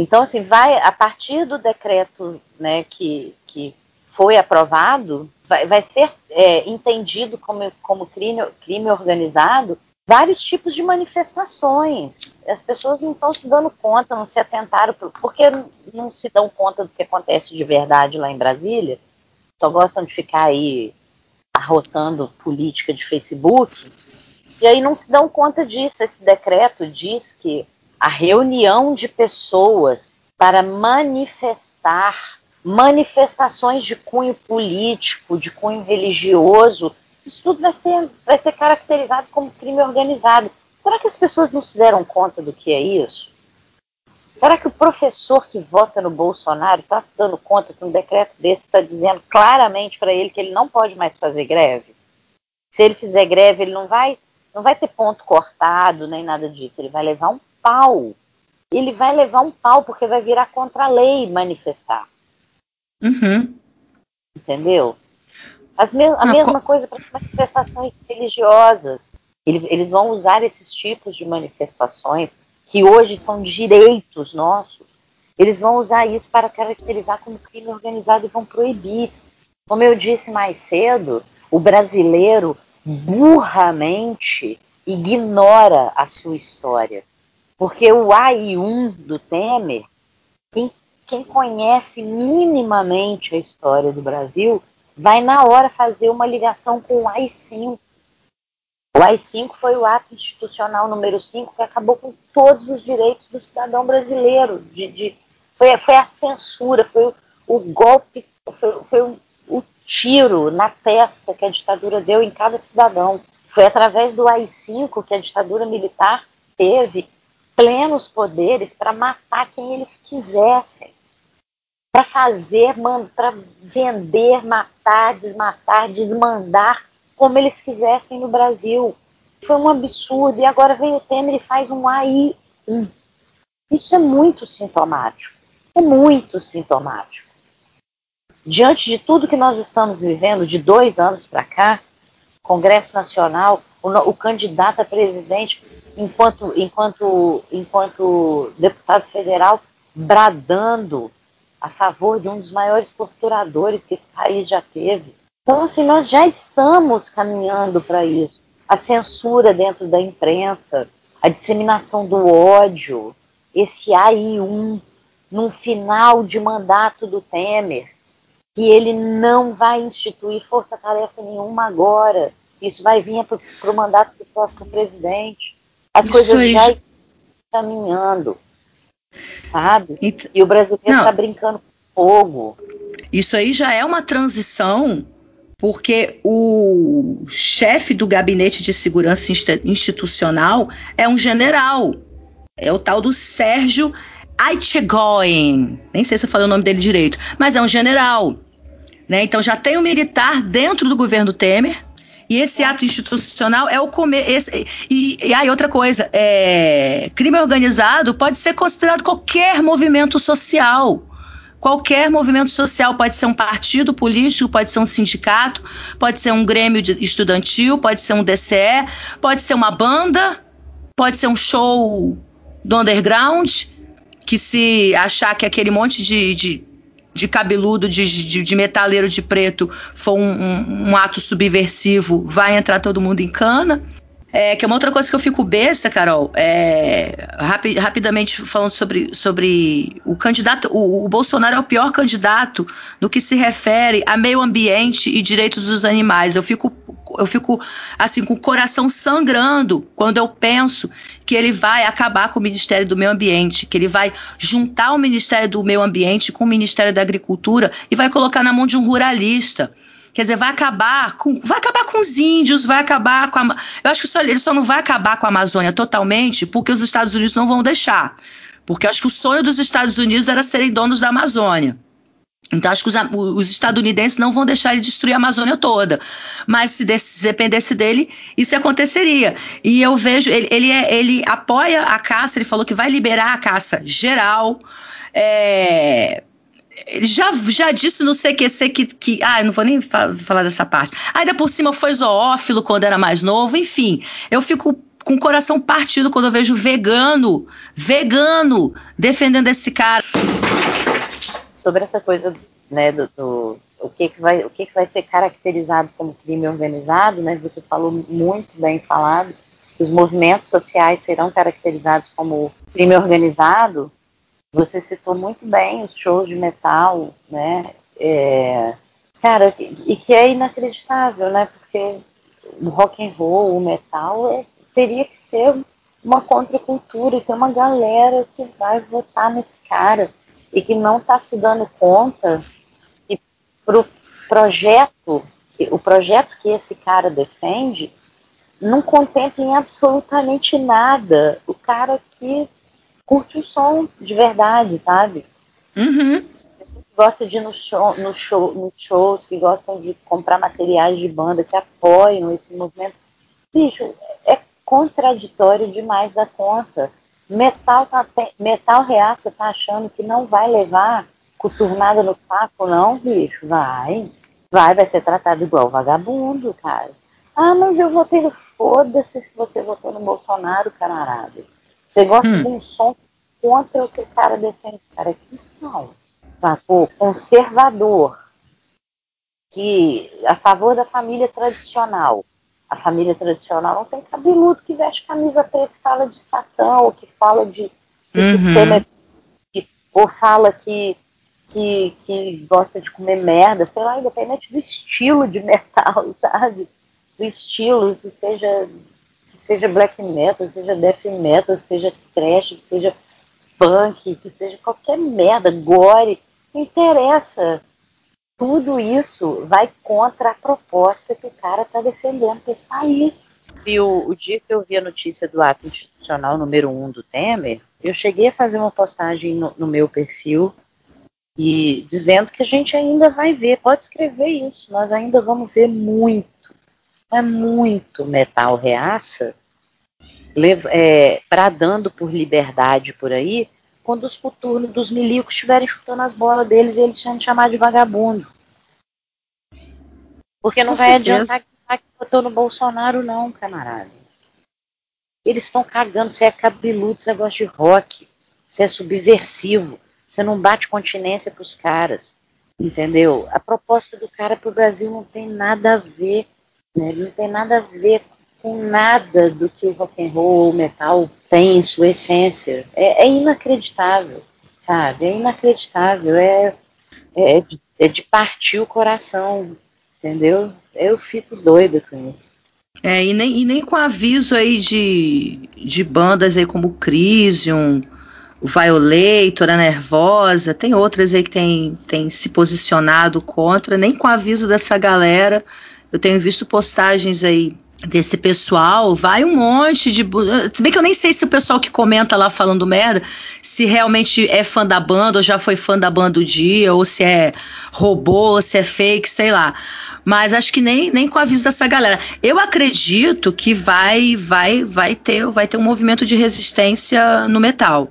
Então, assim, vai a partir do decreto né, que, que foi aprovado, vai, vai ser é, entendido como, como crime, crime organizado vários tipos de manifestações. As pessoas não estão se dando conta, não se atentaram, porque não se dão conta do que acontece de verdade lá em Brasília, só gostam de ficar aí arrotando política de Facebook, e aí não se dão conta disso. Esse decreto diz que a reunião de pessoas para manifestar manifestações de cunho político, de cunho religioso, isso tudo vai ser, vai ser caracterizado como crime organizado. Será que as pessoas não se deram conta do que é isso? Será que o professor que vota no Bolsonaro está se dando conta que um decreto desse está dizendo claramente para ele que ele não pode mais fazer greve? Se ele fizer greve, ele não vai, não vai ter ponto cortado nem nada disso. Ele vai levar um pau. Ele vai levar um pau porque vai virar contra a lei manifestar. Uhum. Entendeu? Me a ah, mesma co coisa para as manifestações religiosas. Eles, eles vão usar esses tipos de manifestações que hoje são direitos nossos. Eles vão usar isso para caracterizar como crime organizado e vão proibir. Como eu disse mais cedo, o brasileiro burramente ignora a sua história. Porque o AI1 do Temer, quem, quem conhece minimamente a história do Brasil, vai na hora fazer uma ligação com o AI-5. O AI-5 foi o ato institucional número 5 que acabou com todos os direitos do cidadão brasileiro. De, de foi, foi, a censura, foi o, o golpe, foi, foi o, o, tiro na testa que a ditadura deu em cada cidadão. Foi através do AI-5 que a ditadura militar teve plenos poderes para matar quem eles quisessem para fazer, para vender, matar, desmatar, desmandar, como eles quisessem no Brasil. Foi um absurdo. E agora vem o Temer e faz um AI. Isso é muito sintomático. É muito sintomático. Diante de tudo que nós estamos vivendo, de dois anos para cá, Congresso Nacional, o, o, candidato a presidente, enquanto, enquanto, enquanto deputado federal, bradando a favor de um dos maiores torturadores que esse país já teve. Então, assim, nós já estamos caminhando para isso. A censura dentro da imprensa, a disseminação do ódio, esse AI1, num final de mandato do Temer, que ele não vai instituir força-tarefa nenhuma agora. Isso vai vir para o mandato do próximo presidente. As isso coisas já estão caminhando sabe? E, e o brasileiro está brincando com fogo. Isso aí já é uma transição, porque o chefe do gabinete de segurança institucional é um general. É o tal do Sérgio Aitchegoyen. Nem sei se eu falei o nome dele direito, mas é um general. Né? Então já tem um militar dentro do governo Temer e esse ato institucional é o. Esse, e, e aí, outra coisa, é, crime organizado pode ser considerado qualquer movimento social. Qualquer movimento social pode ser um partido político, pode ser um sindicato, pode ser um grêmio estudantil, pode ser um DCE, pode ser uma banda, pode ser um show do underground, que se achar que aquele monte de, de de cabeludo, de, de, de metaleiro de preto, for um, um, um, ato subversivo, vai entrar todo mundo em cana. É, que é uma outra coisa que eu fico besta, Carol, é, rapi, rapidamente falando sobre, sobre o candidato, o, o, Bolsonaro é o pior candidato no que se refere a meio ambiente e direitos dos animais. Eu fico, eu fico assim com o coração sangrando quando eu penso que ele vai acabar com o Ministério do Meio Ambiente, que ele vai juntar o Ministério do Meio Ambiente com o Ministério da Agricultura e vai colocar na mão de um ruralista. Quer dizer, vai acabar com, vai acabar com os índios, vai acabar com a. Eu acho que só, ele só não vai acabar com a Amazônia totalmente porque os Estados Unidos não vão deixar. Porque eu acho que o sonho dos Estados Unidos era serem donos da Amazônia. Então, acho que os, os, estadunidenses não vão deixar ele destruir a Amazônia toda. Mas se, se dependesse dele, isso aconteceria. E eu vejo, ele, ele, é, ele, apoia a caça, ele falou que vai liberar a caça geral. É, ele já, já disse no CQC que, que. Ah, eu não vou nem falar dessa parte. Ainda por cima foi zoófilo quando era mais novo, enfim. Eu fico com o coração partido quando eu vejo vegano, vegano, defendendo esse cara. Sobre essa coisa, né, do, do o que, que vai, o que, que vai ser caracterizado como crime organizado, né? Você falou muito bem falado, os movimentos sociais serão caracterizados como crime organizado. Você citou muito bem os shows de metal, né? É, cara, e que é inacreditável, né? Porque o rock and roll, o metal, é, teria que ser uma contracultura tem uma galera que vai votar nesse cara e que não está se dando conta que pro projeto, o projeto que esse cara defende não contempla em absolutamente nada o cara que curte o som de verdade, sabe? Uhum. Que gosta de ir no show, no show, nos shows, que gostam de comprar materiais de banda, que apoiam esse movimento. Bicho, é contraditório demais da conta. Metal, tá, metal reaça tá achando que não vai levar coturnada no saco, não, bicho? Vai. Vai, vai ser tratado igual vagabundo, cara. Ah, mas eu votei foda-se se você votou no Bolsonaro, camarada. Você gosta hum. de um som contra o que o cara defende. Cara, que são? Tá, pô, conservador, que a favor da família tradicional. A família tradicional não tem cabeludo que veste camisa preta e fala de Satã, ou que fala de, de uhum. sistema, ou fala que, que, que gosta de comer merda, sei lá, independente do estilo de metal, sabe? Do estilo, se seja seja black metal, seja death metal, seja trash, seja punk, que seja qualquer merda, gore, não interessa. Tudo isso vai contra a proposta que o cara está defendendo para esse país. E o, dia que eu vi a notícia do ato institucional número um do Temer, eu cheguei a fazer uma postagem no, no meu perfil e dizendo que a gente ainda vai ver, pode escrever isso, nós ainda vamos ver muito, é muito metal reaça é, bradando por liberdade por aí, quando os coturnos dos milicos estiverem chutando as bolas deles e eles vão chamar de vagabundo. Porque não Com vai certeza. adiantar que votou no Bolsonaro, não, camarada. Eles estão cagando, você é cabeludo, você gosta de rock, você é subversivo, você não bate continência pros caras. Entendeu? A proposta do cara pro Brasil não tem nada a ver, né? Não tem nada a ver com nada do que o rock and roll, o metal tem em sua essência. É, é inacreditável, sabe? É inacreditável. É, é, de, é de partir o coração, entendeu? Eu fico doida com isso. É, e nem, e nem com aviso aí de, de bandas aí como Crisium, Violator, a Nervosa, tem outras aí que tem, tem se posicionado contra, nem com aviso dessa galera. Eu tenho visto postagens aí desse pessoal, vai um monte de. Se bem que eu nem sei se o pessoal que comenta lá falando merda, se realmente é fã da banda, ou já foi fã da banda do dia, ou se é robô, ou se é fake, sei lá. Mas acho que nem, nem com a aviso dessa galera. Eu acredito que vai vai vai ter vai ter um movimento de resistência no metal.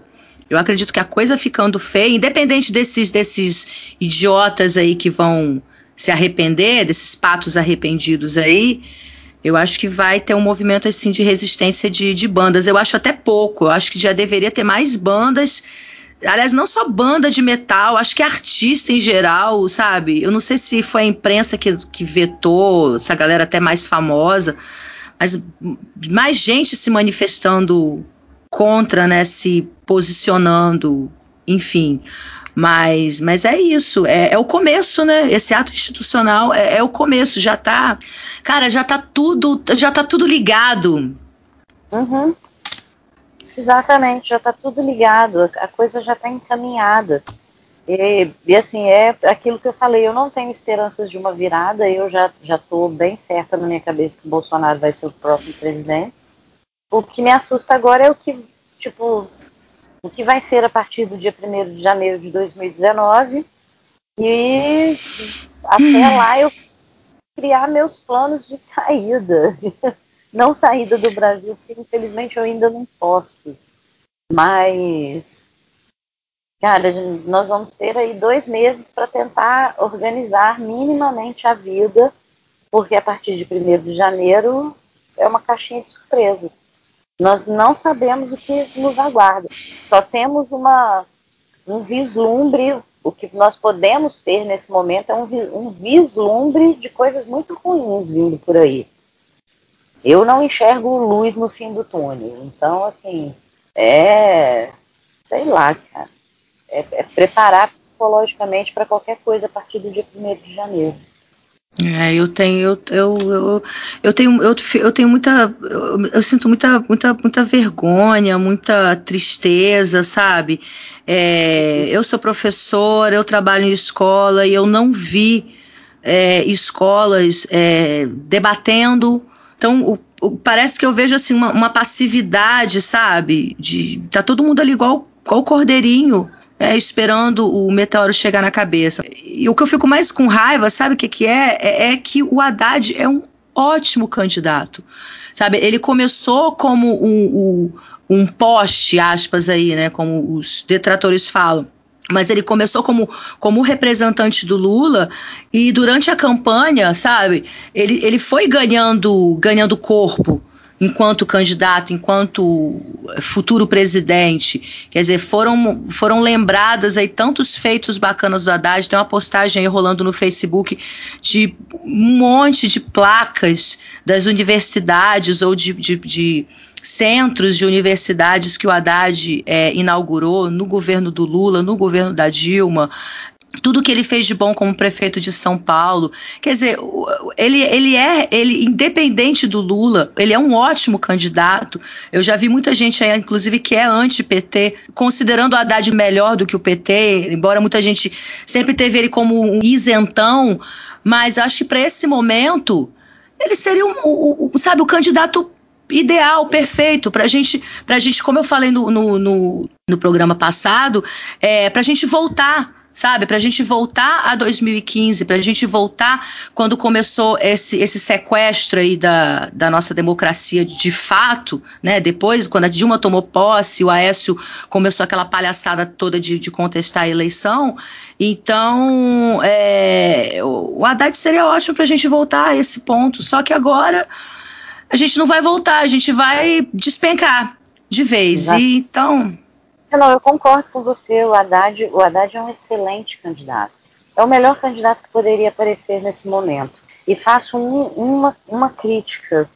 Eu acredito que a coisa ficando feia, independente desses desses idiotas aí que vão se arrepender, desses patos arrependidos aí, eu acho que vai ter um movimento assim de resistência de, de bandas. Eu acho até pouco. Eu acho que já deveria ter mais bandas. Aliás, não só banda de metal, acho que artista em geral, sabe? Eu não sei se foi a imprensa que, que vetou, essa galera até mais famosa, mas mais gente se manifestando contra, né? Se posicionando, enfim. Mas, mas é isso, é, é, o começo, né? Esse ato institucional é, é, o começo, já tá, cara, já tá tudo, já tá tudo ligado. Uhum. Exatamente, já tá tudo ligado, a coisa já tá encaminhada. E, e, assim, é aquilo que eu falei, eu não tenho esperanças de uma virada, eu já, já tô bem certa na minha cabeça que o Bolsonaro vai ser o próximo presidente. O que me assusta agora é o que, tipo, o que vai ser a partir do dia 1 de janeiro de 2019. E até hum. lá eu criar meus planos de saída. Não saída do Brasil, porque infelizmente eu ainda não posso. Mas Cara, nós vamos ter aí dois meses para tentar organizar minimamente a vida, porque a partir de 1 de janeiro é uma caixinha de surpresa. Nós não sabemos o que nos aguarda. Só temos uma, um vislumbre, o que nós podemos ter nesse momento é um, um vislumbre de coisas muito ruins vindo por aí. Eu não enxergo luz no fim do túnel. Então, assim, é. Sei lá, cara. É, é preparar psicologicamente para qualquer coisa a partir do dia 1 de janeiro. É, eu tenho, eu, eu, eu, eu tenho, eu, eu tenho muita, eu, eu, sinto muita, muita, muita vergonha, muita tristeza, sabe? É, eu sou professora, eu trabalho em escola e eu não vi é, escolas é, debatendo. Então, o, o, parece que eu vejo assim uma, uma, passividade, sabe? De tá todo mundo ali igual, igual cordeirinho é, esperando o meteoro chegar na cabeça. E o que eu fico mais com raiva, sabe o que, que é? é? é? que o Haddad é um ótimo candidato. Sabe, ele começou como um, um, um poste, aspas aí, né? Como os detratores falam mas ele começou como, como representante do Lula e durante a campanha, sabe, ele, ele foi ganhando ganhando corpo enquanto candidato, enquanto futuro presidente. Quer dizer, foram, foram lembradas aí tantos feitos bacanas do Haddad. Tem uma postagem aí rolando no Facebook de um monte de placas das universidades ou de, de, de centros de universidades que o Haddad é, inaugurou no governo do Lula, no governo da Dilma, tudo que ele fez de bom como prefeito de São Paulo. Quer dizer, ele, ele é, ele independente do Lula, ele é um ótimo candidato. Eu já vi muita gente aí, inclusive, que é anti-PT, considerando o Haddad melhor do que o PT, embora muita gente sempre teve ele como um isentão, mas acho que para esse momento ele seria um, um, sabe, o candidato ideal, perfeito, para gente, a gente, como eu falei no, no, no, no programa passado, é, para a gente voltar sabe? Para a gente voltar a 2015, para a gente voltar quando começou esse, esse sequestro aí da, da nossa democracia de fato, né? Depois, quando a Dilma tomou posse, o Aécio começou aquela palhaçada toda de, de contestar a eleição. Então, é, o Haddad seria ótimo para a gente voltar a esse ponto. Só que agora a gente não vai voltar, a gente vai despencar de vez. Exato. E, então não, eu concordo com você. O Haddad, o Haddad é um excelente candidato. É o melhor candidato que poderia aparecer nesse momento. E faço um, uma, uma crítica.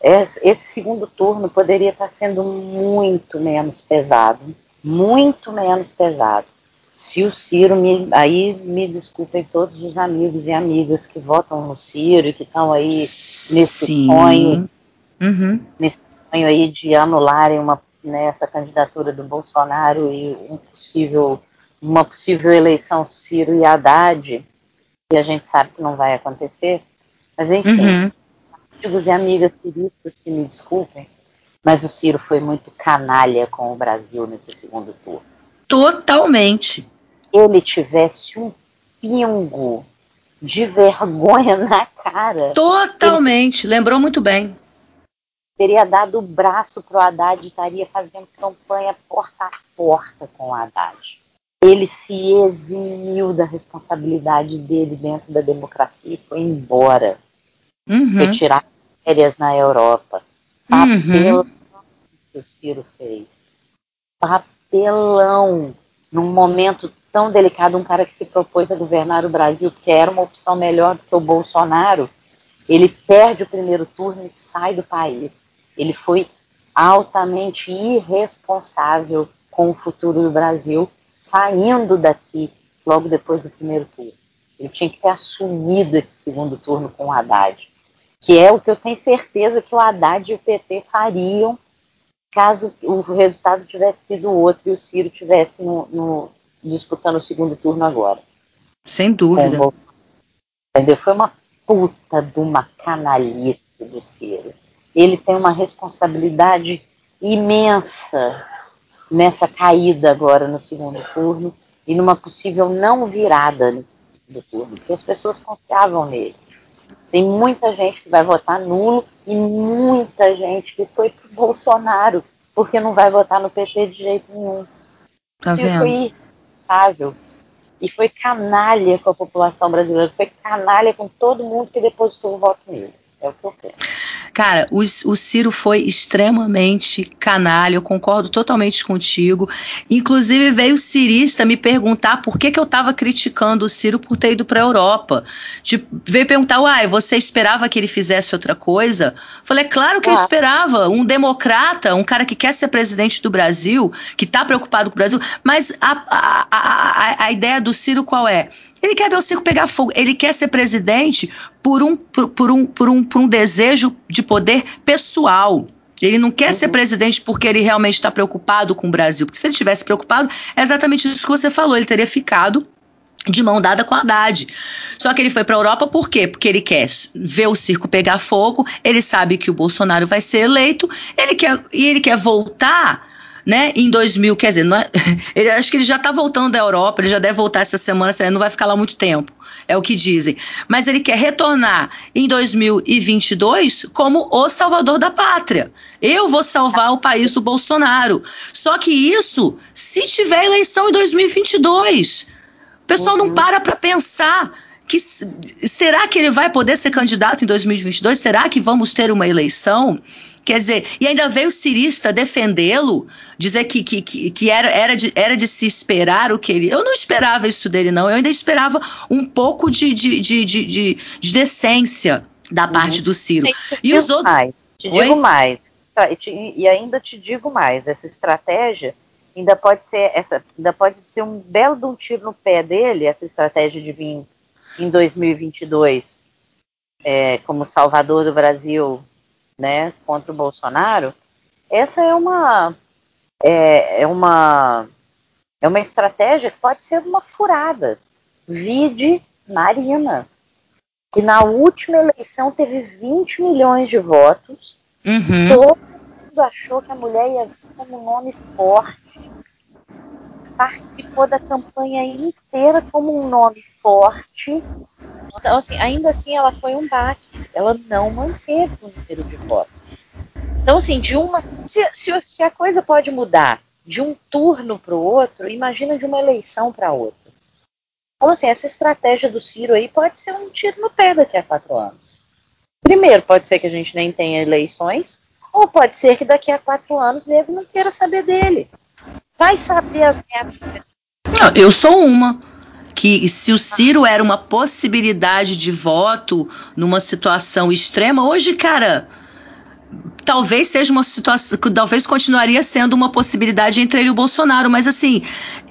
Esse segundo turno poderia estar sendo muito menos pesado. Muito menos pesado. Se o Ciro me. Aí me desculpem todos os amigos e amigas que votam no Ciro e que estão aí nesse Sim. sonho. Uhum. Nesse sonho aí de anularem uma nessa candidatura do Bolsonaro e um possível, uma possível eleição Ciro e Haddad, que a gente sabe que não vai acontecer. Mas enfim, uhum. amigos e amigas ciristas que me desculpem, mas o Ciro foi muito canalha com o Brasil nesse segundo turno. Totalmente. Ele tivesse um pingo de vergonha na cara. Totalmente, ele... lembrou muito bem teria dado o braço para o Haddad e estaria fazendo campanha porta a porta com o Haddad. Ele se eximiu da responsabilidade dele dentro da democracia e foi embora. Uhum. Retirar férias na Europa. Papelão uhum. que o Ciro fez. Papelão. Num momento tão delicado, um cara que se propôs a governar o Brasil, que era uma opção melhor do que o Bolsonaro, ele perde o primeiro turno e sai do país ele foi altamente irresponsável com o futuro do Brasil, saindo daqui logo depois do primeiro turno. Ele tinha que ter assumido esse segundo turno com o Haddad, que é o que eu tenho certeza que o Haddad e o PT fariam caso o resultado tivesse sido outro e o Ciro tivesse no, no, disputando o segundo turno agora. Sem dúvida. Entendeu? Foi uma puta de uma canalice do Ciro ele tem uma responsabilidade imensa nessa caída agora no segundo turno e numa possível não virada nesse segundo turno, porque as pessoas confiavam nele. Tem muita gente que vai votar nulo e muita gente que foi pro Bolsonaro, porque não vai votar no PT de jeito nenhum. Tá vendo? irresponsável e foi canalha com a população brasileira, foi canalha com todo mundo que depositou o voto nele. É o que eu penso. Cara, o, o, Ciro foi extremamente canalha, eu concordo totalmente contigo. Inclusive, veio o cirista me perguntar por que, que eu estava criticando o Ciro por ter ido para a Europa. Tipo, veio perguntar, uai, você esperava que ele fizesse outra coisa? Falei, é claro que ah. eu esperava. Um democrata, um cara que quer ser presidente do Brasil, que está preocupado com o Brasil. Mas a, a, a, a ideia do Ciro qual é? Ele quer ver o circo pegar fogo. Ele quer ser presidente por um, por, por um, por um, por um desejo de poder pessoal. Ele não quer uhum. ser presidente porque ele realmente está preocupado com o Brasil. Porque se ele tivesse preocupado, é exatamente isso que você falou. Ele teria ficado de mão dada com a Haddad. Só que ele foi para a Europa por quê? Porque ele quer ver o circo pegar fogo, ele sabe que o Bolsonaro vai ser eleito, ele quer, e ele quer voltar né, em 2000, quer dizer, é, ele, acho que ele já está voltando da Europa, ele já deve voltar essa semana, não vai ficar lá muito tempo, é o que dizem. Mas ele quer retornar em 2022 como o salvador da pátria. Eu vou salvar o país do Bolsonaro. Só que isso, se tiver eleição em 2022, o pessoal uhum. não para para pensar que será que ele vai poder ser candidato em 2022? Será que vamos ter uma eleição? Quer dizer, e ainda veio o cirista defendê-lo, dizer que, que, que, era, era, de, era de se esperar o que ele. Eu não esperava isso dele, não. Eu ainda esperava um pouco de, de, de, de, de decência da uhum. parte do Ciro. E os outros. Mais, te Oi? digo mais. E ainda te digo mais, essa estratégia ainda pode ser essa, ainda pode ser um belo de um tiro no pé dele, essa estratégia de vir em 2022 é, como salvador do Brasil né, contra o Bolsonaro, essa é uma é, é uma é uma estratégia que pode ser uma furada. Vide Marina, que na última eleição teve 20 milhões de votos. Uhum. Todo mundo achou que a mulher ia vir como um nome forte. Participou da campanha inteira como um nome forte. Então, assim, ainda assim ela foi um baque. Ela não manteve o número de votos. Então, assim, de uma. Se, se, se a coisa pode mudar de um turno para o outro, imagina de uma eleição para outra. Então, assim, essa estratégia do Ciro aí pode ser um tiro no pé daqui a quatro anos. Primeiro, pode ser que a gente nem tenha eleições, ou pode ser que daqui a quatro anos ele não queira saber dele. Vai saber as regras. Eu sou uma que se o Ciro era uma possibilidade de voto numa situação extrema, hoje, cara, talvez seja uma situação, talvez continuaria sendo uma possibilidade entre ele e o Bolsonaro, mas assim,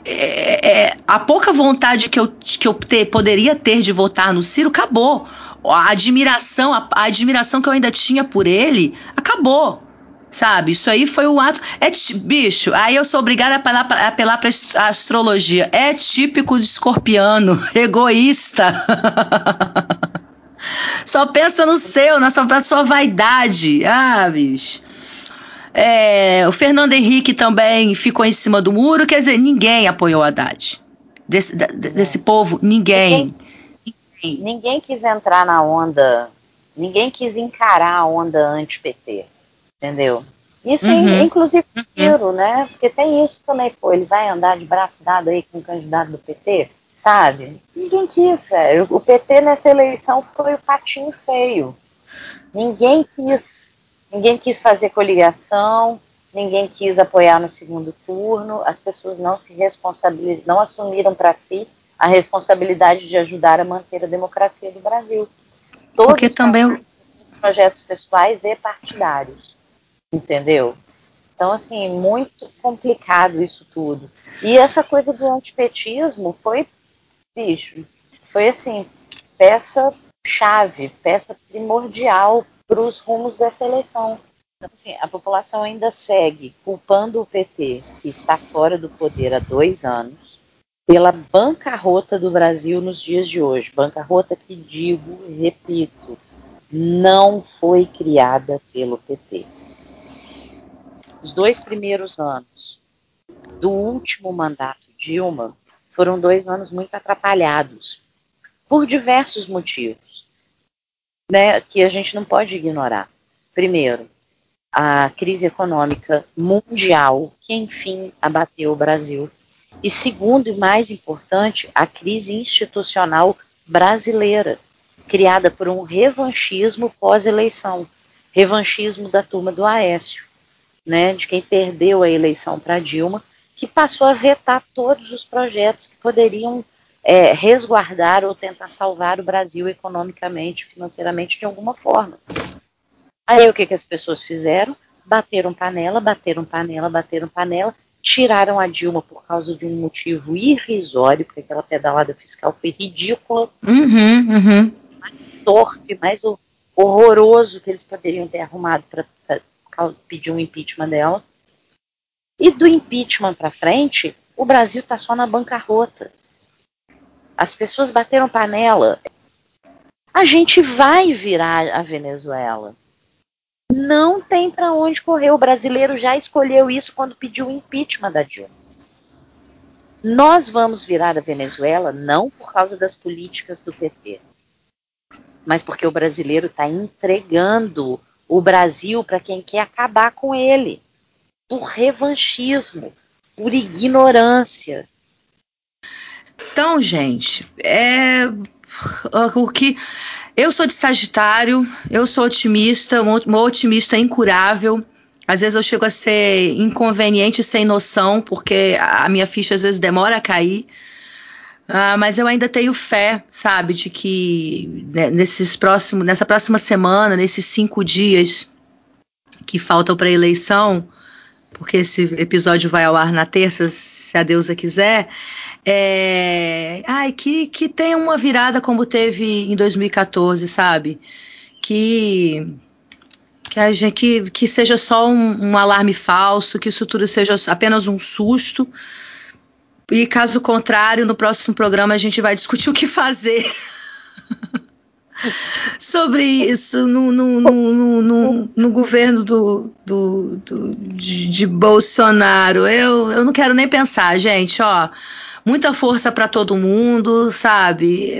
é, é, a pouca vontade que eu, que eu ter, poderia ter de votar no Ciro acabou. A admiração, a, a admiração que eu ainda tinha por ele acabou. Sabe? Isso aí foi o ato. É bicho, aí eu sou obrigada a apelar pra, apelar pra astrologia. É típico de escorpiano, egoísta. Só pensa no seu, na sua, na sua vaidade. Ah, bicho. É, o Fernando Henrique também ficou em cima do muro, quer dizer, ninguém apoiou a Haddad. Desse, desse povo, ninguém. ninguém. Ninguém quis entrar na onda, ninguém quis encarar a onda anti-PT entendeu? Isso, uhum. inclusive, o uhum. Ciro, né? Porque tem isso também, pô, ele vai andar de braço dado aí com o candidato do PT, sabe? Ninguém quis, velho. O PT nessa eleição foi o patinho feio. Ninguém quis, ninguém quis fazer coligação, ninguém quis apoiar no segundo turno, as pessoas não se responsabilizaram, não assumiram para si a responsabilidade de ajudar a manter a democracia do Brasil. Todos Porque também projetos pessoais e partidários entendeu? Então, assim, muito complicado isso tudo. E essa coisa do antipetismo foi, bicho, foi assim, peça chave, peça primordial para os rumos dessa eleição. Então, assim, a população ainda segue culpando o PT, que está fora do poder há dois anos, pela bancarrota do Brasil nos dias de hoje. Bancarrota que digo, repito, não foi criada pelo PT os dois primeiros anos do último mandato Dilma foram dois anos muito atrapalhados por diversos motivos, né, que a gente não pode ignorar. Primeiro, a crise econômica mundial que enfim abateu o Brasil. E segundo e mais importante, a crise institucional brasileira, criada por um revanchismo pós-eleição, revanchismo da turma do Aécio, né, de quem perdeu a eleição para Dilma, que passou a vetar todos os projetos que poderiam é, resguardar ou tentar salvar o Brasil economicamente, financeiramente, de alguma forma. Aí o que, que as pessoas fizeram? Bateram panela, bateram panela, bateram panela, tiraram a Dilma por causa de um motivo irrisório, porque aquela pedalada fiscal foi ridícula, uhum, uhum. mais torpe, mais horroroso que eles poderiam ter arrumado para pedir um impeachment dela. E do impeachment para frente, o Brasil está só na bancarrota. As pessoas bateram panela. A gente vai virar a Venezuela. Não tem para onde correr. O brasileiro já escolheu isso quando pediu o impeachment da Dilma. Nós vamos virar a Venezuela não por causa das políticas do PT, mas porque o brasileiro está entregando o Brasil para quem quer acabar com ele, por revanchismo, por ignorância. Então, gente, é o que eu sou de Sagitário, eu sou otimista, uma otimista incurável. Às vezes eu chego a ser inconveniente sem noção, porque a minha ficha às vezes demora a cair. Uh, mas eu ainda tenho fé, sabe, de que né, nesses próximos, nessa próxima semana, nesses cinco dias que faltam para a eleição, porque esse episódio vai ao ar na terça, se a deusa quiser, é, ai, que, que tenha uma virada como teve em 2014, sabe? Que que, a gente, que, que seja só um, um, alarme falso, que isso tudo seja apenas um susto. E caso contrário, no próximo programa a gente vai discutir o que fazer sobre isso no, no, no, no, no governo do, do, do de, de, Bolsonaro. Eu, eu não quero nem pensar, gente, ó muita força para todo mundo, sabe?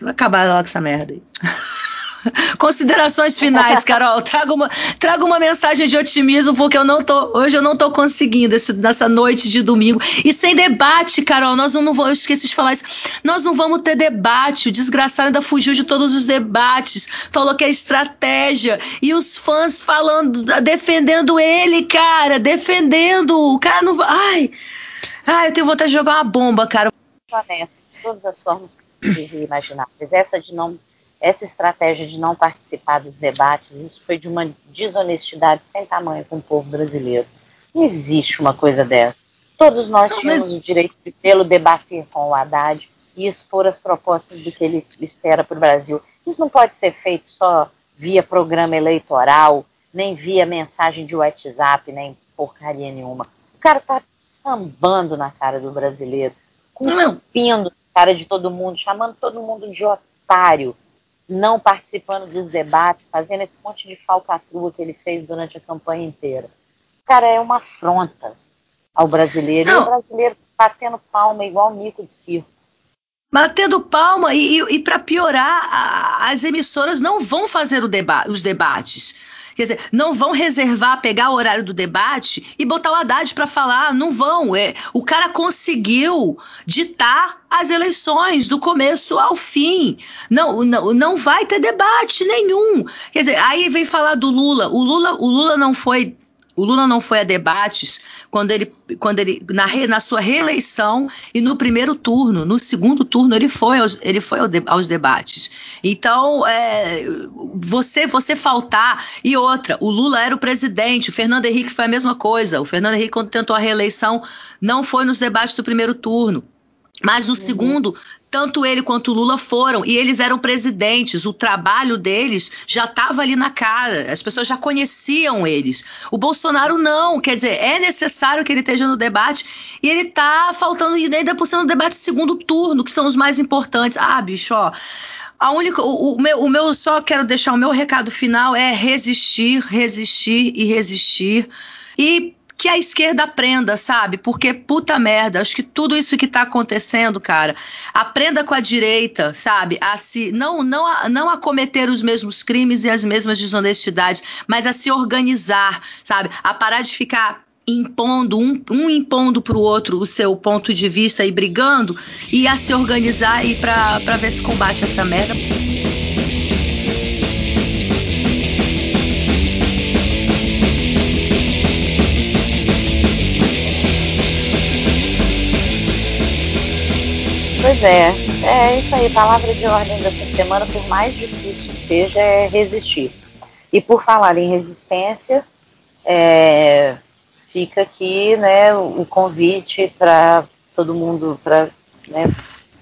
Vai acabar logo essa merda aí. Considerações finais, Carol. Traga uma, traga uma mensagem de otimismo, porque eu não tô, hoje eu não tô conseguindo esse, nessa noite de domingo. E sem debate, Carol, nós não, não vamos, eu esqueci de falar isso. Nós não vamos ter debate. O desgraçado ainda fugiu de todos os debates. Falou que é estratégia. E os fãs falando, defendendo ele, cara, defendendo. O cara não. Ai. Ah, eu tenho vontade de jogar uma bomba, cara. De todas as formas possíveis imagináveis. Essa de não, essa estratégia de não participar dos debates, isso foi de uma desonestidade sem tamanho com o povo brasileiro. Não existe uma coisa dessa. Todos nós tínhamos o direito de pelo debater com o Haddad e expor as propostas do que ele espera para o Brasil. Isso não pode ser feito só via programa eleitoral, nem via mensagem de WhatsApp, nem porcaria nenhuma. O cara está sambando na cara do brasileiro, cuspindo na cara de todo mundo, chamando todo mundo de otário, não participando dos debates, fazendo esse monte de falcatrua que ele fez durante a campanha inteira. Cara, é uma afronta ao brasileiro. Não. E o brasileiro batendo palma igual mico de circo. Batendo palma e, e, e para piorar, a, as emissoras não vão fazer deba os debates. Quer dizer, não vão reservar, pegar o horário do debate e botar o Haddad para falar. Não vão. É, o cara conseguiu ditar as eleições do começo ao fim. Não, não, não vai ter debate nenhum. Quer dizer, aí vem falar do Lula. O Lula, o Lula não foi o Lula não foi a debates quando ele, quando ele na, re, na sua reeleição e no primeiro turno, no segundo turno ele foi aos, ele foi ao de, aos debates. Então, é, você você faltar e outra, o Lula era o presidente, o Fernando Henrique foi a mesma coisa. O Fernando Henrique quando tentou a reeleição não foi nos debates do primeiro turno. Mas no uhum. segundo, tanto ele quanto o Lula foram e eles eram presidentes. O trabalho deles já estava ali na cara. As pessoas já conheciam eles. O Bolsonaro não. Quer dizer, é necessário que ele esteja no debate e ele está faltando ainda por ser no debate segundo turno, que são os mais importantes. Ah, bicho, ó. A única, o, o, meu, o meu, só quero deixar o meu recado final é resistir, resistir e resistir. E que a esquerda aprenda, sabe? Porque puta merda, acho que tudo isso que tá acontecendo, cara, aprenda com a direita, sabe? A se não não a, não a cometer os mesmos crimes e as mesmas desonestidades, mas a se organizar, sabe? A parar de ficar impondo, um, um impondo para o outro o seu ponto de vista e brigando, e a se organizar e para ver se combate essa merda. Pois é, é isso aí. Palavra de ordem dessa semana, por mais difícil seja, é resistir. E por falar em resistência, é, fica aqui né, o convite para todo mundo, para né,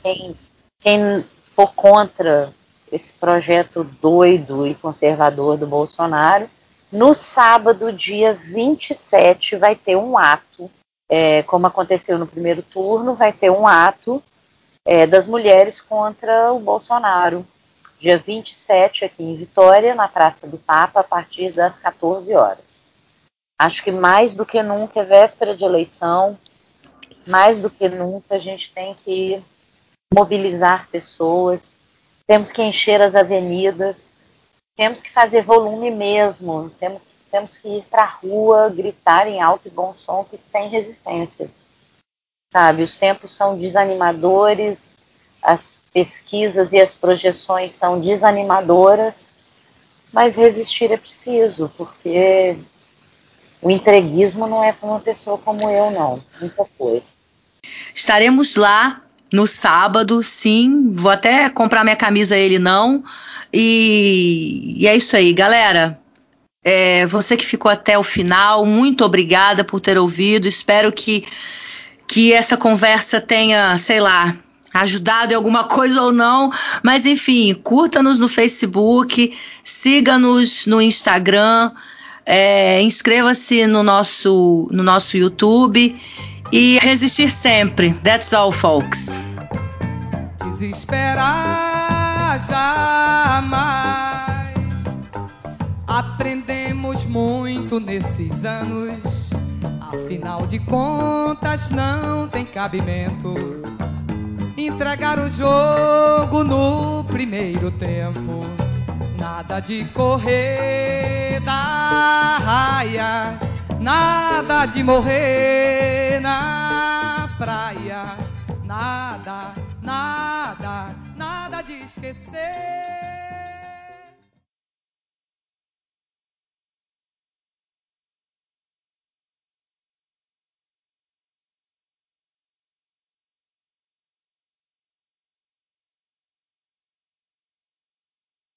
quem, quem for contra esse projeto doido e conservador do Bolsonaro, no sábado, dia 27, vai ter um ato, é, como aconteceu no primeiro turno, vai ter um ato é, das mulheres contra o Bolsonaro, dia 27, aqui em Vitória, na Praça do Papa, a partir das 14 horas. Acho que mais do que nunca é véspera de eleição, mais do que nunca a gente tem que mobilizar pessoas, temos que encher as avenidas, temos que fazer volume mesmo, temos, temos que ir para a rua, gritar em alto e bom som que tem resistência. Sabe, os tempos são desanimadores, as pesquisas e as projeções são desanimadoras, mas resistir é preciso, porque o entreguismo não é para uma pessoa como eu, não. Nunca foi. Estaremos lá no sábado, sim. Vou até comprar minha camisa ele não. E, e é isso aí, galera. É, você que ficou até o final, muito obrigada por ter ouvido. Espero que, que essa conversa tenha, sei lá, ajudado em alguma coisa ou não. Mas enfim, curta-nos no Facebook, siga-nos no Instagram. É, Inscreva-se no nosso, no nosso YouTube e resistir sempre. That's all, folks. Desesperar jamais. Aprendemos muito nesses anos. Afinal de contas, não tem cabimento entregar o jogo no primeiro tempo Nada de correr da raia, nada de morrer na praia, nada, nada, nada de esquecer.